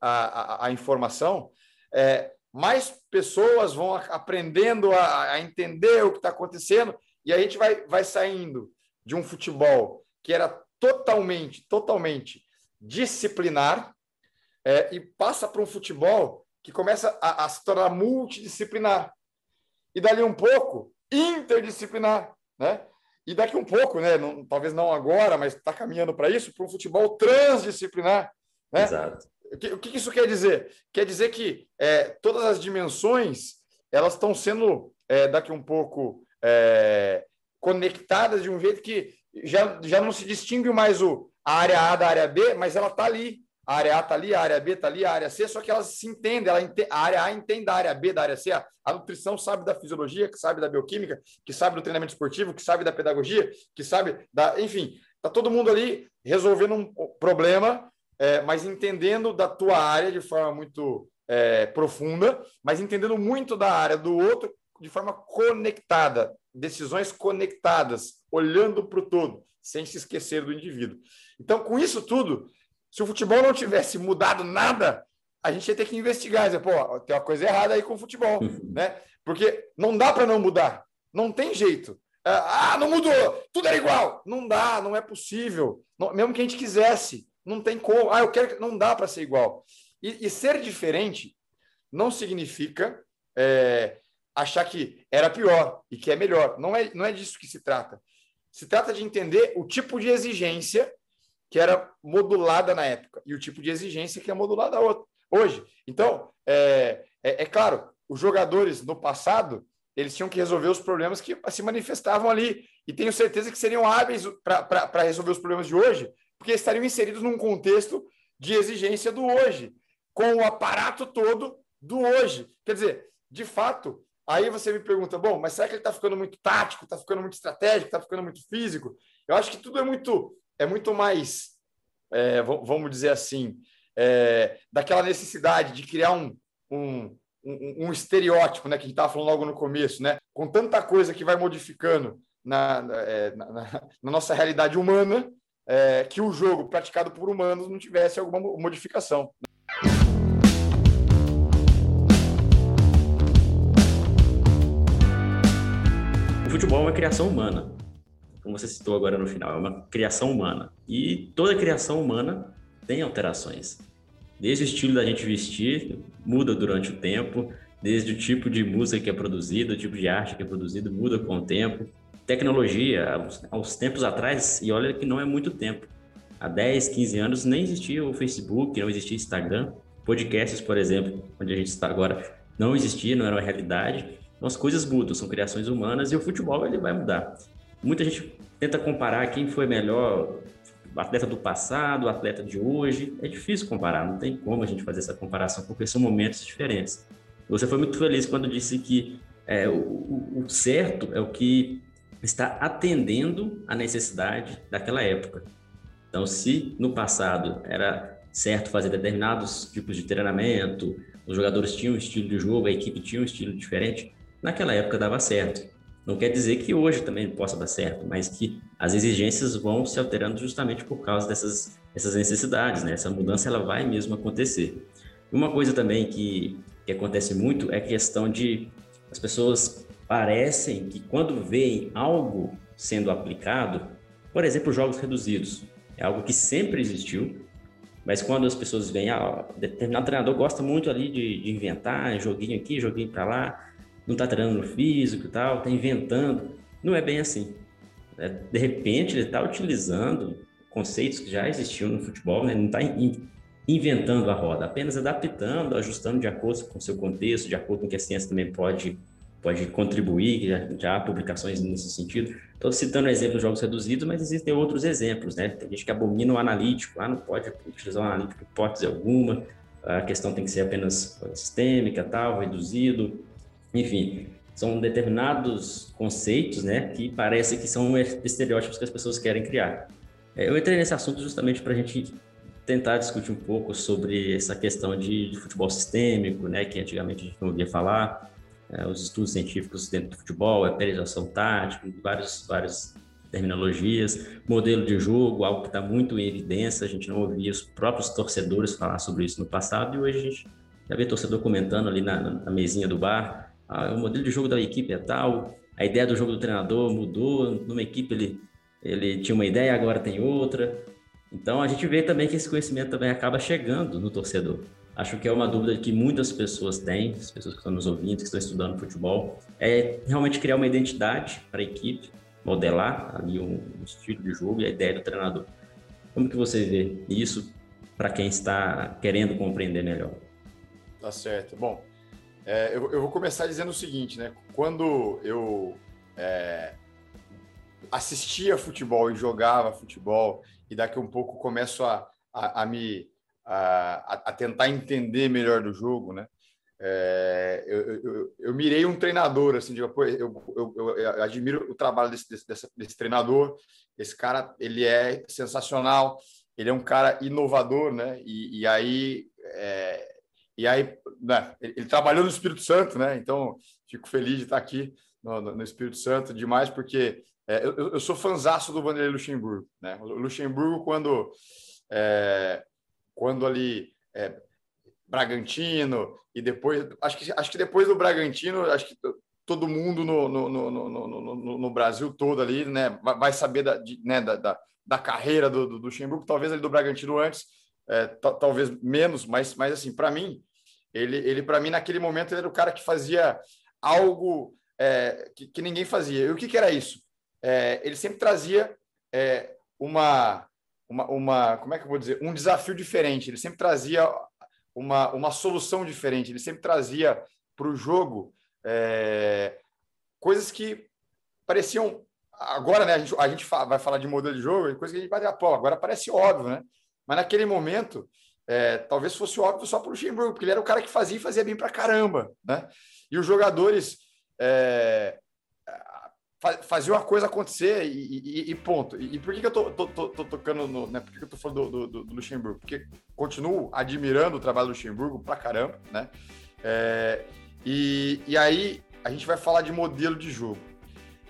à, à, à informação, é, mais pessoas vão aprendendo a, a entender o que está acontecendo, e a gente vai, vai saindo de um futebol que era totalmente, totalmente disciplinar, é, e passa para um futebol que começa a, a se tornar multidisciplinar. E dali um pouco, interdisciplinar. Né? E daqui um pouco, né, não, talvez não agora, mas está caminhando para isso, para um futebol transdisciplinar. Né? Exato. O que, o que isso quer dizer? Quer dizer que é, todas as dimensões elas estão sendo é, daqui um pouco é, conectadas de um jeito que já, já não se distingue mais o, a área A da área B, mas ela está ali. A área A está ali, a área B está ali, a área C, só que elas se entendem. Ela ente, a área A entende da área B, da área C. A, a nutrição sabe da fisiologia, que sabe da bioquímica, que sabe do treinamento esportivo, que sabe da pedagogia, que sabe da. Enfim, está todo mundo ali resolvendo um problema, é, mas entendendo da tua área de forma muito é, profunda, mas entendendo muito da área do outro de forma conectada, decisões conectadas, olhando para o todo, sem se esquecer do indivíduo. Então, com isso tudo, se o futebol não tivesse mudado nada, a gente ia ter que investigar, dizer, pô, tem uma coisa errada aí com o futebol, né? Porque não dá para não mudar, não tem jeito. Ah, não mudou, tudo era igual. Não dá, não é possível. Não, mesmo que a gente quisesse, não tem como. Ah, eu quero, não dá para ser igual. E, e, ser diferente não significa é, achar que era pior e que é melhor. Não é, não é disso que se trata. Se trata de entender o tipo de exigência que era modulada na época e o tipo de exigência que é modulada hoje. Então, é, é, é claro, os jogadores no passado eles tinham que resolver os problemas que se manifestavam ali. E tenho certeza que seriam hábeis para resolver os problemas de hoje, porque estariam inseridos num contexto de exigência do hoje, com o aparato todo do hoje. Quer dizer, de fato, aí você me pergunta: bom, mas será que ele está ficando muito tático, está ficando muito estratégico, está ficando muito físico? Eu acho que tudo é muito, é muito mais, é, vamos dizer assim, é, daquela necessidade de criar um, um um, um, estereótipo, né, que a gente estava falando logo no começo, né, com tanta coisa que vai modificando na, é, na, na, na nossa realidade humana, é, que o jogo praticado por humanos não tivesse alguma modificação. O futebol é uma criação humana, como você citou agora no final, é uma criação humana. E toda criação humana tem alterações. Desde o estilo da gente vestir, muda durante o tempo, desde o tipo de música que é produzida, o tipo de arte que é produzido, muda com o tempo. Tecnologia, aos, tempos atrás, e olha que não é muito tempo, há 10, 15 anos nem existia o Facebook, não existia Instagram, podcasts, por exemplo, onde a gente está agora, não existia, não era uma realidade. Então as coisas mudam, são criações humanas e o futebol ele vai mudar. Muita gente tenta comparar quem foi melhor atleta do passado, atleta de hoje. É difícil comparar, não tem como a gente fazer essa comparação, porque são momentos diferentes. Você foi muito feliz quando disse que é, o, o, certo é o que está atendendo a necessidade daquela época. Então, se no passado era certo fazer determinados tipos de treinamento, os jogadores tinham um estilo de jogo, a equipe tinha um estilo diferente, naquela época dava certo. Não quer dizer que hoje também possa dar certo, mas que as exigências vão se alterando justamente por causa dessas, necessidades, né? Essa mudança ela vai mesmo acontecer. Uma coisa também que, que acontece muito é a questão de as pessoas parecem que quando veem algo sendo aplicado, por exemplo, jogos reduzidos, é algo que sempre existiu, mas quando as pessoas veem, ah, determinado treinador gosta muito ali de, de inventar, joguinho aqui, joguinho para lá, não está treinando no físico e tal, está inventando. Não é bem assim. É, de repente, ele está utilizando conceitos que já existiam no futebol, né? não está in, inventando a roda, apenas adaptando, ajustando de acordo com o seu contexto, de acordo com que a ciência também pode, pode contribuir, já, já há publicações nesse sentido. Estou citando exemplos de jogos reduzidos, mas existem outros exemplos, né? Tem gente que abomina o analítico, ah, não pode utilizar o analítico hipótese alguma, a questão tem que ser apenas sistêmica, tal, reduzido, enfim, são determinados conceitos, né, que parece que são estereótipos que as pessoas querem criar. É, eu entrei nesse assunto justamente para a gente tentar discutir um pouco sobre essa questão de, de, futebol sistêmico, né, que antigamente a gente não ouvia falar, é, os estudos científicos dentro do futebol, a periodização tática, vários, várias terminologias, modelo de jogo, algo que está muito em evidência, a gente não ouvia os próprios torcedores falar sobre isso no passado, e hoje a gente já vê torcedor comentando ali na, na mesinha do bar, ah, o modelo de jogo da equipe é tal, a ideia do jogo do treinador mudou, numa equipe ele, ele tinha uma ideia, agora tem outra. Então a gente vê também que esse conhecimento também acaba chegando no torcedor. Acho que é uma dúvida que muitas pessoas têm, as pessoas que estão nos ouvindo, que estão estudando futebol, é realmente criar uma identidade para a equipe, modelar ali um, estilo de jogo e a ideia do treinador. Como que você vê isso para quem está querendo compreender melhor? Tá certo. Bom, é, eu, eu, vou começar dizendo o seguinte, né? Quando eu é, assistia futebol e jogava futebol, e daqui um pouco começo a, a, a me a, a, tentar entender melhor do jogo, né? É, eu, eu, eu, mirei um treinador, assim, eu, eu, eu, admiro o trabalho desse, desse, desse, treinador. Esse cara, ele é sensacional, ele é um cara inovador, né? E, e aí é, e aí, né, ele, trabalhou no Espírito Santo, né? Então, fico feliz de estar aqui no, no Espírito Santo demais, porque é, eu, eu, sou fanzaço do Vanderlei Luxemburgo, né? O Luxemburgo, quando, é, quando ali é, Bragantino e depois, acho que, acho que depois do Bragantino, acho que todo mundo no, no, no, no, no Brasil todo ali, né? Vai saber da, de, né, da, da, da carreira do, do Luxemburgo, talvez ali do Bragantino antes, é, talvez menos, mas, mas assim, para mim, ele, ele para mim, naquele momento, ele era o cara que fazia algo é, que, que, ninguém fazia. E o que, que era isso? É, ele sempre trazia é, uma, uma, uma, como é que eu vou dizer, um desafio diferente. Ele sempre trazia uma, uma solução diferente. Ele sempre trazia para o jogo é, coisas que pareciam agora, né? A gente, a gente vai falar de modelo de jogo, coisa que a gente vai dizer, pô, agora parece óbvio, né? Mas naquele momento, é, talvez fosse óbvio só para o Luxemburgo, porque ele era o cara que fazia e fazia bem para caramba, né? E os jogadores é, faziam a coisa acontecer e, e, e ponto. E, e, por que, que eu tô, tô, tô, tô, tocando no. Né? Por que, que eu tô falando do, do, do, Luxemburgo? Porque continuo admirando o trabalho do Luxemburgo pra caramba, né? É, e, e aí a gente vai falar de modelo de jogo.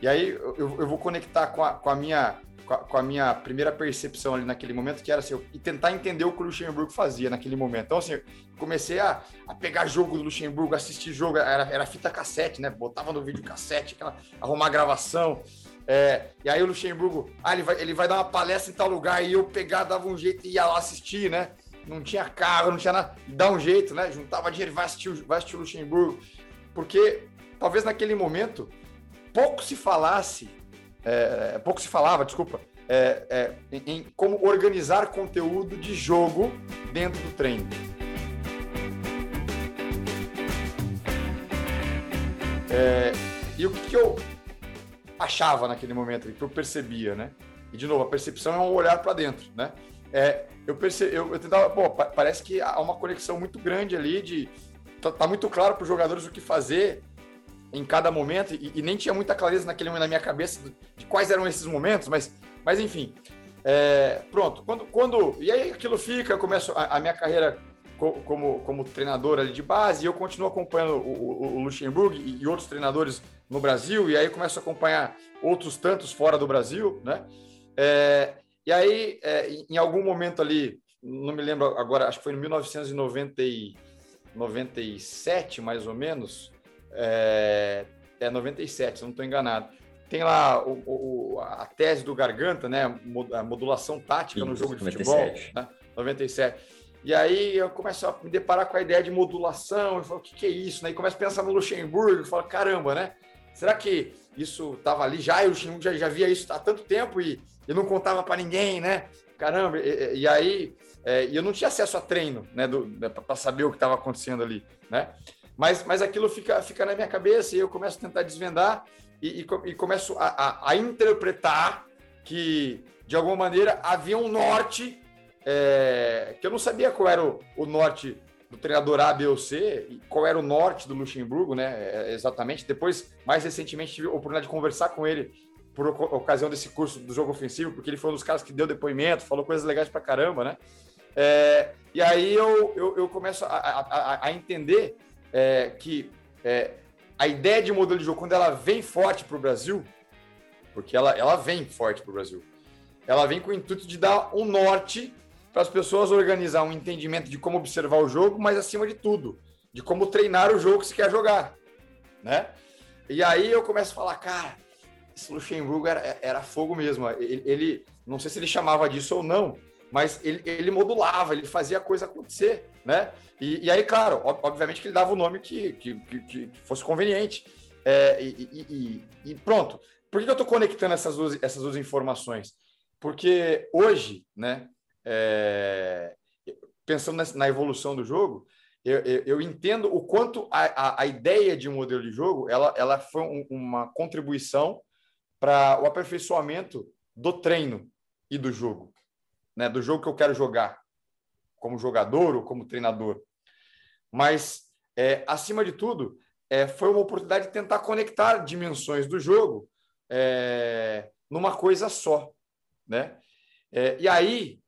E aí eu, eu vou conectar com a, com a minha com a minha primeira percepção ali naquele momento, que era assim, e tentar entender o que o Luxemburgo fazia naquele momento. Então, assim, comecei a, a pegar jogo do Luxemburgo, assistir jogo, era, era fita cassete, né? Botava no vídeo cassete, aquela, arrumar gravação. É, e aí o Luxemburgo, ah, ele vai, ele vai dar uma palestra em tal lugar, e eu pegar, dava um jeito e ia lá assistir, né? Não tinha carro, não tinha nada. Dá um jeito, né? Juntava dinheiro vai assistir, vai assistir o Luxemburgo. Porque talvez naquele momento pouco se falasse é, pouco se falava, desculpa, é, é, em, como organizar conteúdo de jogo dentro do treino. É, e o que, eu achava naquele momento, que eu percebia, né? E de novo, a percepção é um olhar para dentro, né? É, eu percebi, eu, eu tentava, pô, parece que há uma conexão muito grande ali de tá, tá muito claro para os jogadores o que fazer em cada momento, e, e, nem tinha muita clareza naquele momento na minha cabeça de quais eram esses momentos, mas, mas enfim. É, pronto, quando, quando. E aí aquilo fica, eu começo a, a minha carreira co, como, como treinador ali de base, e eu continuo acompanhando o, o, o Luxemburgo e, e, outros treinadores no Brasil, e aí começo a acompanhar outros tantos fora do Brasil, né? É, e aí, é, em algum momento ali, não me lembro agora, acho que foi em 1997, mais ou menos, é, é 97, se não estou enganado. Tem lá o, o, a tese do Garganta, né? A modulação tática no jogo de 97. futebol. Né? 97. E aí eu começo a me deparar com a ideia de modulação, eu falo, o que, que é isso? Né? E começo a pensar no Luxemburgo, eu falo, caramba, né? Será que isso estava ali já, e o Luxemburgo já, já via isso há tanto tempo e, e não contava para ninguém, né? Caramba, e, e aí é, eu não tinha acesso a treino, né, né para saber o que estava acontecendo ali, né? Mas, mas aquilo fica, fica na minha cabeça e eu começo a tentar desvendar e, e, e começo a, a, a, interpretar que, de alguma maneira, havia um norte é, que eu não sabia qual era o, o, norte do treinador A, B ou C, e qual era o norte do Luxemburgo, né? É, exatamente. Depois, mais recentemente, tive a oportunidade de conversar com ele por ocasião desse curso do jogo ofensivo, porque ele foi um dos caras que deu depoimento, falou coisas legais pra caramba, né? É, e aí eu, eu, eu começo a, a, a entender é, que é, a ideia de modelo de jogo, quando ela vem forte para o Brasil, porque ela, ela vem forte para o Brasil, ela vem com o intuito de dar um norte para as pessoas organizar um entendimento de como observar o jogo, mas acima de tudo, de como treinar o jogo que se quer jogar, né? E aí eu começo a falar, cara, esse Luxemburgo era, era fogo mesmo. Ele, ele, não sei se ele chamava disso ou não, mas ele, ele modulava, ele fazia a coisa acontecer, né? E, e aí, claro, obviamente que ele dava o nome que, que, que fosse conveniente. É, e, e, e, pronto. Por que eu estou conectando essas duas, essas duas informações? Porque hoje, né, é, pensando na evolução do jogo, eu, eu, eu, entendo o quanto a, a, a, ideia de um modelo de jogo ela, ela foi um, uma contribuição para o aperfeiçoamento do treino e do jogo né, do jogo que eu quero jogar, como jogador ou como treinador. Mas, é, acima de tudo, é, foi uma oportunidade de tentar conectar dimensões do jogo é, numa coisa só. Né? É, e aí,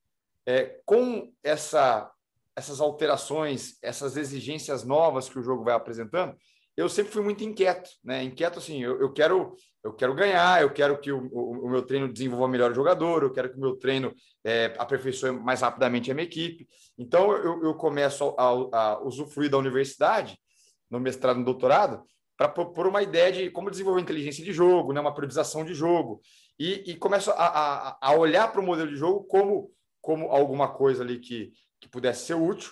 é, com essa, essas alterações, essas exigências novas que o jogo vai apresentando, eu sempre fui muito inquieto, né? Inquieto assim, eu, eu quero eu quero ganhar, eu quero que o, o, o, meu treino desenvolva melhor o jogador, eu quero que o meu treino é, aperfeiçoe mais rapidamente a minha equipe. Então, eu, eu começo a, a, a, usufruir da universidade, no mestrado, no doutorado, para propor uma ideia de como desenvolver inteligência de jogo, né, uma priorização de jogo, e, e começo a, a olhar para o modelo de jogo como, como alguma coisa ali que, que pudesse ser útil.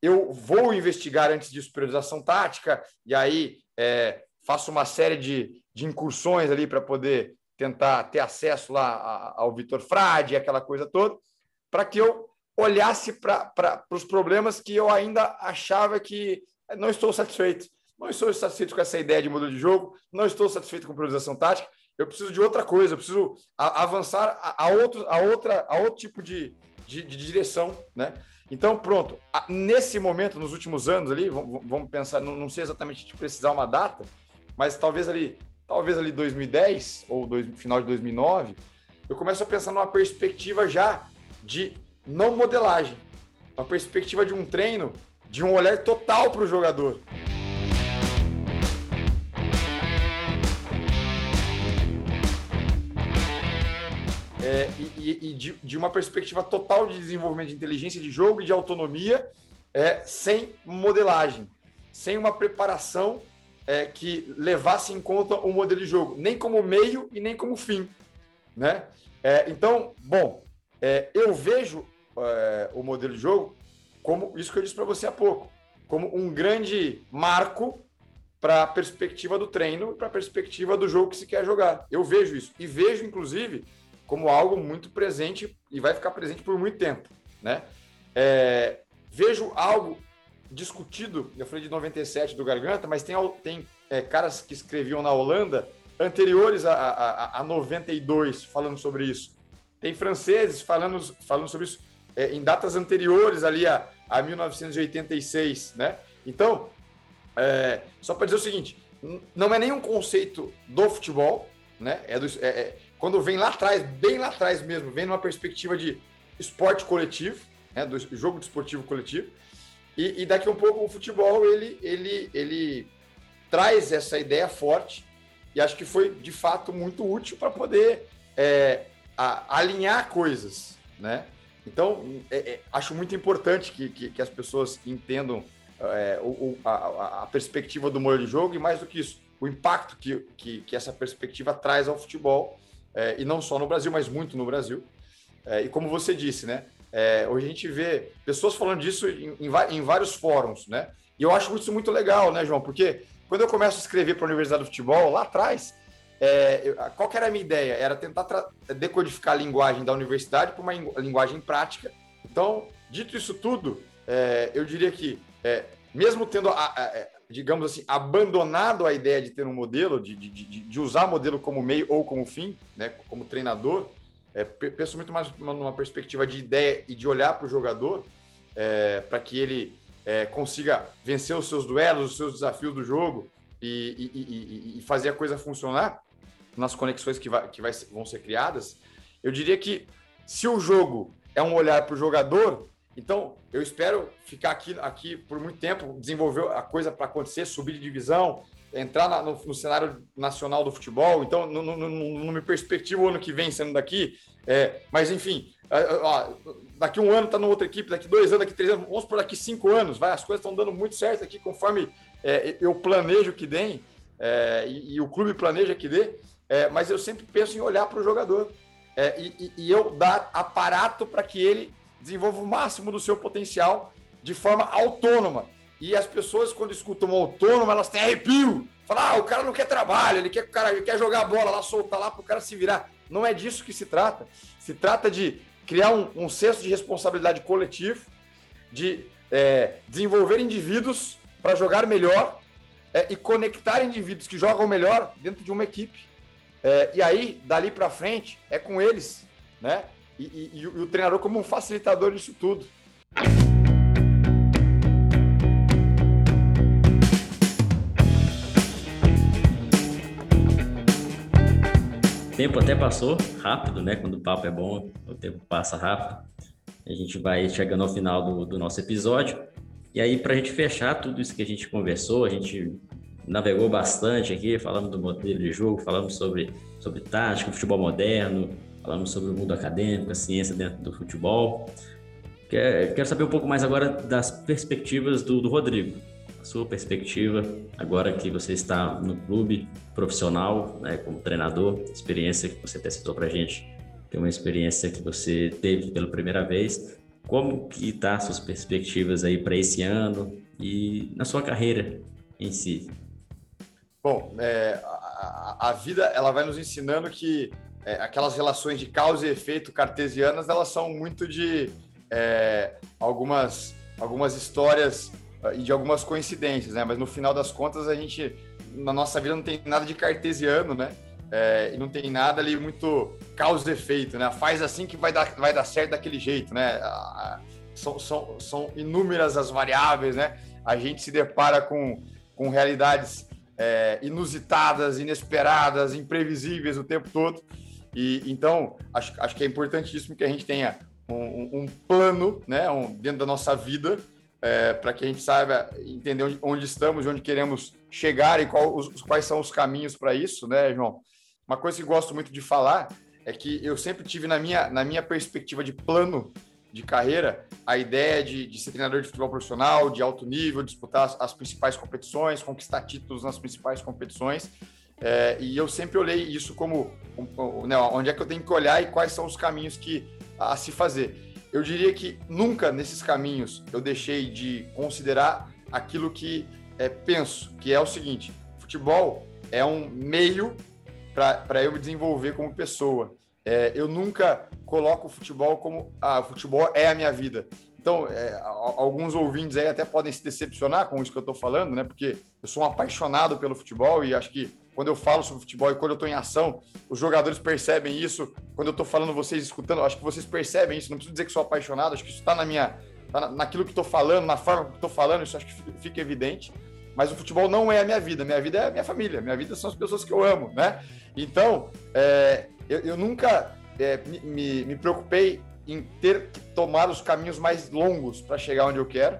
Eu vou investigar antes disso priorização tática, e aí é, faço uma série de, de incursões ali para poder tentar ter acesso lá ao Vitor Frade, aquela coisa toda. para que eu olhasse para os problemas que eu ainda achava que não estou satisfeito. Não estou satisfeito com essa ideia de modelo de jogo, não estou satisfeito com priorização tática. Eu preciso de outra coisa, eu preciso avançar a, a, outro, a, outra, a outro tipo de, de, de direção, né? Então, pronto. Nesse momento, nos últimos anos ali, vamos pensar, não sei exatamente precisar uma data, mas talvez ali, talvez ali 2010 ou dois, final de 2009, eu começo a pensar numa perspectiva já de não modelagem, uma perspectiva de um treino, de um olhar total para o jogador. É, e, e de, de, uma perspectiva total de desenvolvimento de inteligência de jogo e de autonomia, é, sem modelagem, sem uma preparação é, que levasse em conta o modelo de jogo, nem como meio e nem como fim. Né? É, então, bom, é, eu vejo é, o modelo de jogo como isso que eu disse para você há pouco, como um grande marco para a perspectiva do treino e para a perspectiva do jogo que se quer jogar. Eu vejo isso. E vejo, inclusive, como algo muito presente e vai ficar presente por muito tempo. Né? É, vejo algo discutido, eu falei de 97 do Garganta, mas tem, tem é, caras que escreviam na Holanda anteriores a, a, a 92 falando sobre isso. Tem franceses falando, falando sobre isso é, em datas anteriores ali a, a 1986, né? Então, é, só para dizer o seguinte, não é nenhum conceito do futebol, né? É, do, é, é, quando vem lá atrás, bem lá atrás mesmo, vem numa perspectiva de esporte coletivo, né? do jogo desportivo coletivo, e, e daqui um pouco o futebol ele, ele, ele traz essa ideia forte e acho que foi de fato muito útil para poder é, a, alinhar coisas, né? Então, é, é, acho muito importante que, que, que as pessoas entendam é, o, a, a, perspectiva do modelo de jogo e, mais do que isso, o impacto que, que, que essa perspectiva traz ao futebol, é, e não só no Brasil, mas muito no Brasil. É, e como você disse, né? É, hoje a gente vê pessoas falando disso em, em, vários fóruns, né? E eu acho isso muito legal, né, João? Porque quando eu começo a escrever para a Universidade do Futebol, lá atrás, é, qual que era a minha ideia? Era tentar decodificar a linguagem da universidade para uma linguagem prática. Então, dito isso tudo, é, eu diria que, é, mesmo tendo, a, a, é, digamos assim, abandonado a ideia de ter um modelo, de, de, de, de usar modelo como meio ou como fim, né, como treinador, é, penso muito mais numa perspectiva de ideia e de olhar para o jogador, é, para que ele é, consiga vencer os seus duelos, os seus desafios do jogo e, e, e, e fazer a coisa funcionar nas conexões que, vai, que vai, vão ser criadas, eu diria que se o jogo é um olhar para o jogador, então eu espero ficar aqui, aqui por muito tempo, desenvolver a coisa para acontecer, subir de divisão, entrar na, no, no, cenário nacional do futebol. Então, não, me perspectivo o ano que vem sendo daqui, é, mas enfim, ó, daqui um ano está numa outra equipe, daqui dois anos, daqui três anos, vamos por daqui cinco anos, vai, as coisas estão dando muito certo aqui conforme é, eu planejo que dê é, e, e, o clube planeja que dê, é, mas eu sempre penso em olhar para o jogador é, e, e, eu dar aparato para que ele desenvolva o máximo do seu potencial de forma autônoma. E as pessoas, quando escutam autônomo, elas têm arrepio. Falam, ah, o cara não quer trabalho, ele quer, o cara, ele quer jogar a bola lá, soltar lá para o cara se virar. Não é disso que se trata. Se trata de criar um, um senso de responsabilidade coletivo, de é, desenvolver indivíduos para jogar melhor é, e conectar indivíduos que jogam melhor dentro de uma equipe. É, e aí, dali para frente, é com eles, né? E, e, e, o treinador como um facilitador disso tudo. Tempo até passou rápido, né? Quando o papo é bom, o tempo passa rápido. A gente vai chegando ao final do, do nosso episódio. E aí, para a gente fechar tudo isso que a gente conversou, a gente navegou bastante aqui, falamos do modelo de jogo, falamos sobre, sobre tática, futebol moderno, falamos sobre o mundo acadêmico, a ciência dentro do futebol. Quero saber um pouco mais agora das perspectivas do, do Rodrigo sua perspectiva, agora que você está no clube profissional, né, como treinador, experiência que você até citou para a gente, que é uma experiência que você teve pela primeira vez, como que tá suas perspectivas aí para esse ano e na sua carreira em si? Bom, é, a, a, vida ela vai nos ensinando que é, aquelas relações de causa e efeito cartesianas, elas são muito de é, algumas, algumas histórias e de algumas coincidências, né? Mas no final das contas, a gente, na nossa vida, não tem nada de cartesiano, né? É, e não tem nada ali muito causa e efeito, né? Faz assim que vai dar, vai dar certo daquele jeito, né? São, são, são inúmeras as variáveis, né? A gente se depara com, com realidades é, inusitadas, inesperadas, imprevisíveis o tempo todo. E então acho, acho que é importantíssimo que a gente tenha um, um plano, né, um, dentro da nossa vida, é, para que a gente saiba entender onde, onde, estamos, onde queremos chegar e qual, os, quais são os caminhos para isso, né, João? Uma coisa que gosto muito de falar é que eu sempre tive na minha, na minha perspectiva de plano de carreira a ideia de, de ser treinador de futebol profissional, de alto nível, disputar as, as principais competições, conquistar títulos nas principais competições. É, e eu sempre olhei isso como um, um, né, onde é que eu tenho que olhar e quais são os caminhos que a se fazer. Eu diria que nunca nesses caminhos eu deixei de considerar aquilo que é, penso, que é o seguinte: futebol é um meio para eu me desenvolver como pessoa. É, eu nunca coloco o futebol como ah, o futebol é a minha vida. Então, é, alguns ouvintes aí até podem se decepcionar com isso que eu estou falando, né? Porque eu sou um apaixonado pelo futebol e acho que quando eu falo sobre futebol e quando eu estou em ação, os jogadores percebem isso. Quando eu estou falando, vocês escutando, acho que vocês percebem isso. Não preciso dizer que sou apaixonado, acho que isso está na minha, tá naquilo que estou falando, na forma que estou falando, isso acho que fica evidente. Mas o futebol não é a minha vida, minha vida é a minha família, minha vida são as pessoas que eu amo, né? Então, é, eu, eu, nunca é, me, me preocupei em ter que tomar os caminhos mais longos para chegar onde eu quero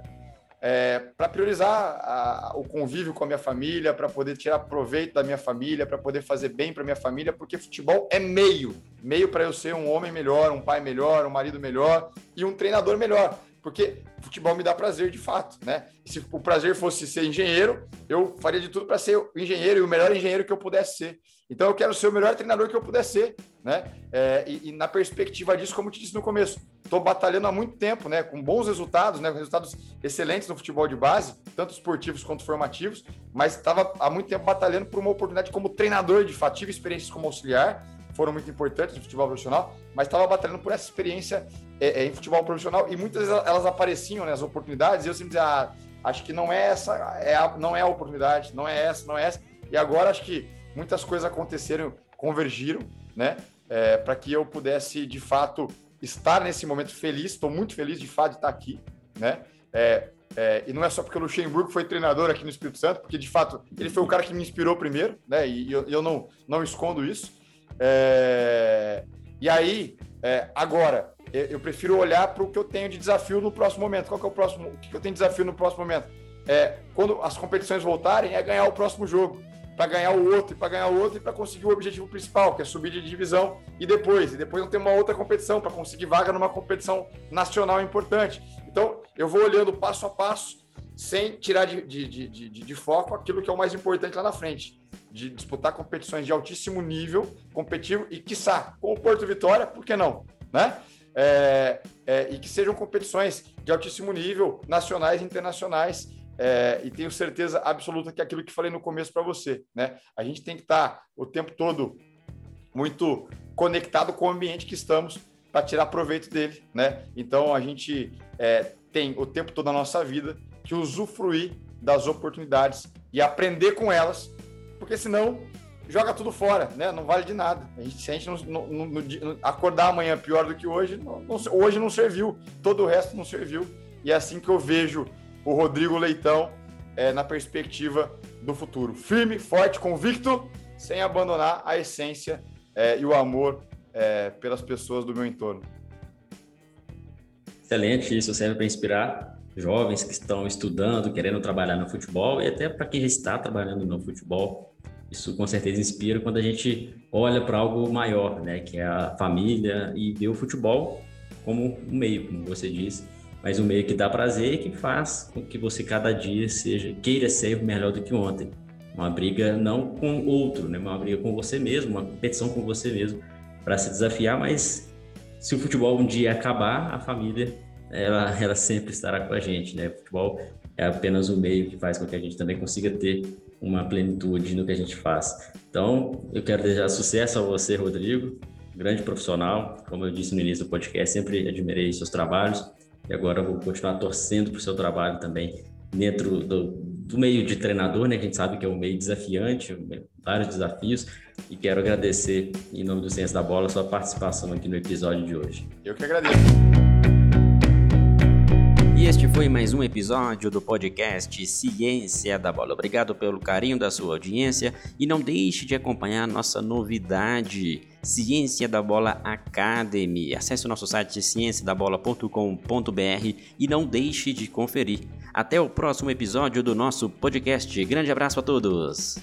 é, para priorizar a, o convívio com a minha família, para poder tirar proveito da minha família, para poder fazer bem para minha família, porque futebol é meio, meio para eu ser um homem melhor, um pai melhor, um marido melhor e um treinador melhor, porque futebol me dá prazer de fato, né? Se o prazer fosse ser engenheiro, eu faria de tudo para ser engenheiro e o melhor engenheiro que eu pudesse ser. Então eu quero ser o melhor treinador que eu puder ser, né? É, e, e, na perspectiva disso, como eu te disse no começo, estou batalhando há muito tempo, né? Com bons resultados, né? Resultados excelentes no futebol de base, tanto esportivos quanto formativos, mas estava há muito tempo batalhando por uma oportunidade como treinador de fato. Tive experiências como auxiliar, foram muito importantes no futebol profissional, mas estava batalhando por essa experiência é, é, em futebol profissional e muitas vezes elas apareciam, né? As oportunidades, e eu sempre dizia, ah, acho que não é essa, é a, não é a oportunidade, não é essa, não é essa. E agora acho que muitas coisas aconteceram, convergiram, né? É, para que eu pudesse, de fato, estar nesse momento feliz. Estou muito feliz, de fato, de estar aqui, né? É, é, e não é só porque o Luxemburgo foi treinador aqui no Espírito Santo, porque, de fato, ele foi o cara que me inspirou primeiro, né? E, eu, eu não, não escondo isso. É, e aí, é, agora, eu prefiro olhar para o que eu tenho de desafio no próximo momento. Qual que é o próximo? O que eu tenho de desafio no próximo momento? É, quando as competições voltarem, é ganhar o próximo jogo para ganhar o outro, e para ganhar o outro, e para conseguir o objetivo principal, que é subir de divisão, e depois, e depois não ter uma outra competição, para conseguir vaga numa competição nacional importante. Então, eu vou olhando passo a passo, sem tirar de, de, de, de, de foco aquilo que é o mais importante lá na frente, de disputar competições de altíssimo nível, competitivo, e quiçá, com o Porto Vitória, por que não? Né? É, é, e que sejam competições de altíssimo nível, nacionais e internacionais, é, e tenho certeza absoluta que é aquilo que falei no começo para você, né? A gente tem que estar tá o tempo todo muito conectado com o ambiente que estamos para tirar proveito dele, né? Então a gente é, tem o tempo todo na nossa vida que usufruir das oportunidades e aprender com elas, porque senão joga tudo fora, né? Não vale de nada. A gente, se a gente não, não, não, acordar amanhã pior do que hoje, hoje não serviu, todo o resto não serviu. E é assim que eu vejo o Rodrigo Leitão é, na perspectiva do futuro. Firme, forte, convicto, sem abandonar a essência é, e o amor é, pelas pessoas do meu entorno. Excelente, isso serve para inspirar jovens que estão estudando, querendo trabalhar no futebol e até para quem já está trabalhando no futebol. Isso com certeza inspira quando a gente olha para algo maior, né, que é a família e vê o futebol como um meio, como você disse, mas um meio que dá prazer e que faz com que você cada dia seja queira ser melhor do que ontem. Uma briga não com outro, né? Uma briga com você mesmo, uma competição com você mesmo para se desafiar, mas se o futebol um dia acabar, a família ela, ela sempre estará com a gente, né? O futebol é apenas um meio que faz com que a gente também consiga ter uma plenitude no que a gente faz. Então, eu quero desejar sucesso a você, Rodrigo, grande profissional. Como eu disse no início do podcast, sempre admirei seus trabalhos e agora vou continuar torcendo para o seu trabalho também dentro do, do meio de treinador, né? Que a gente sabe que é um meio desafiante, vários desafios. E quero agradecer, em nome do Ciência da Bola, a sua participação aqui no episódio de hoje. Eu que agradeço. Este foi mais um episódio do podcast Ciência da Bola. Obrigado pelo carinho da sua audiência e não deixe de acompanhar nossa novidade, Ciência da Bola Academy. Acesse o nosso site cienciadabola.com.br e não deixe de conferir. Até o próximo episódio do nosso podcast. Grande abraço a todos!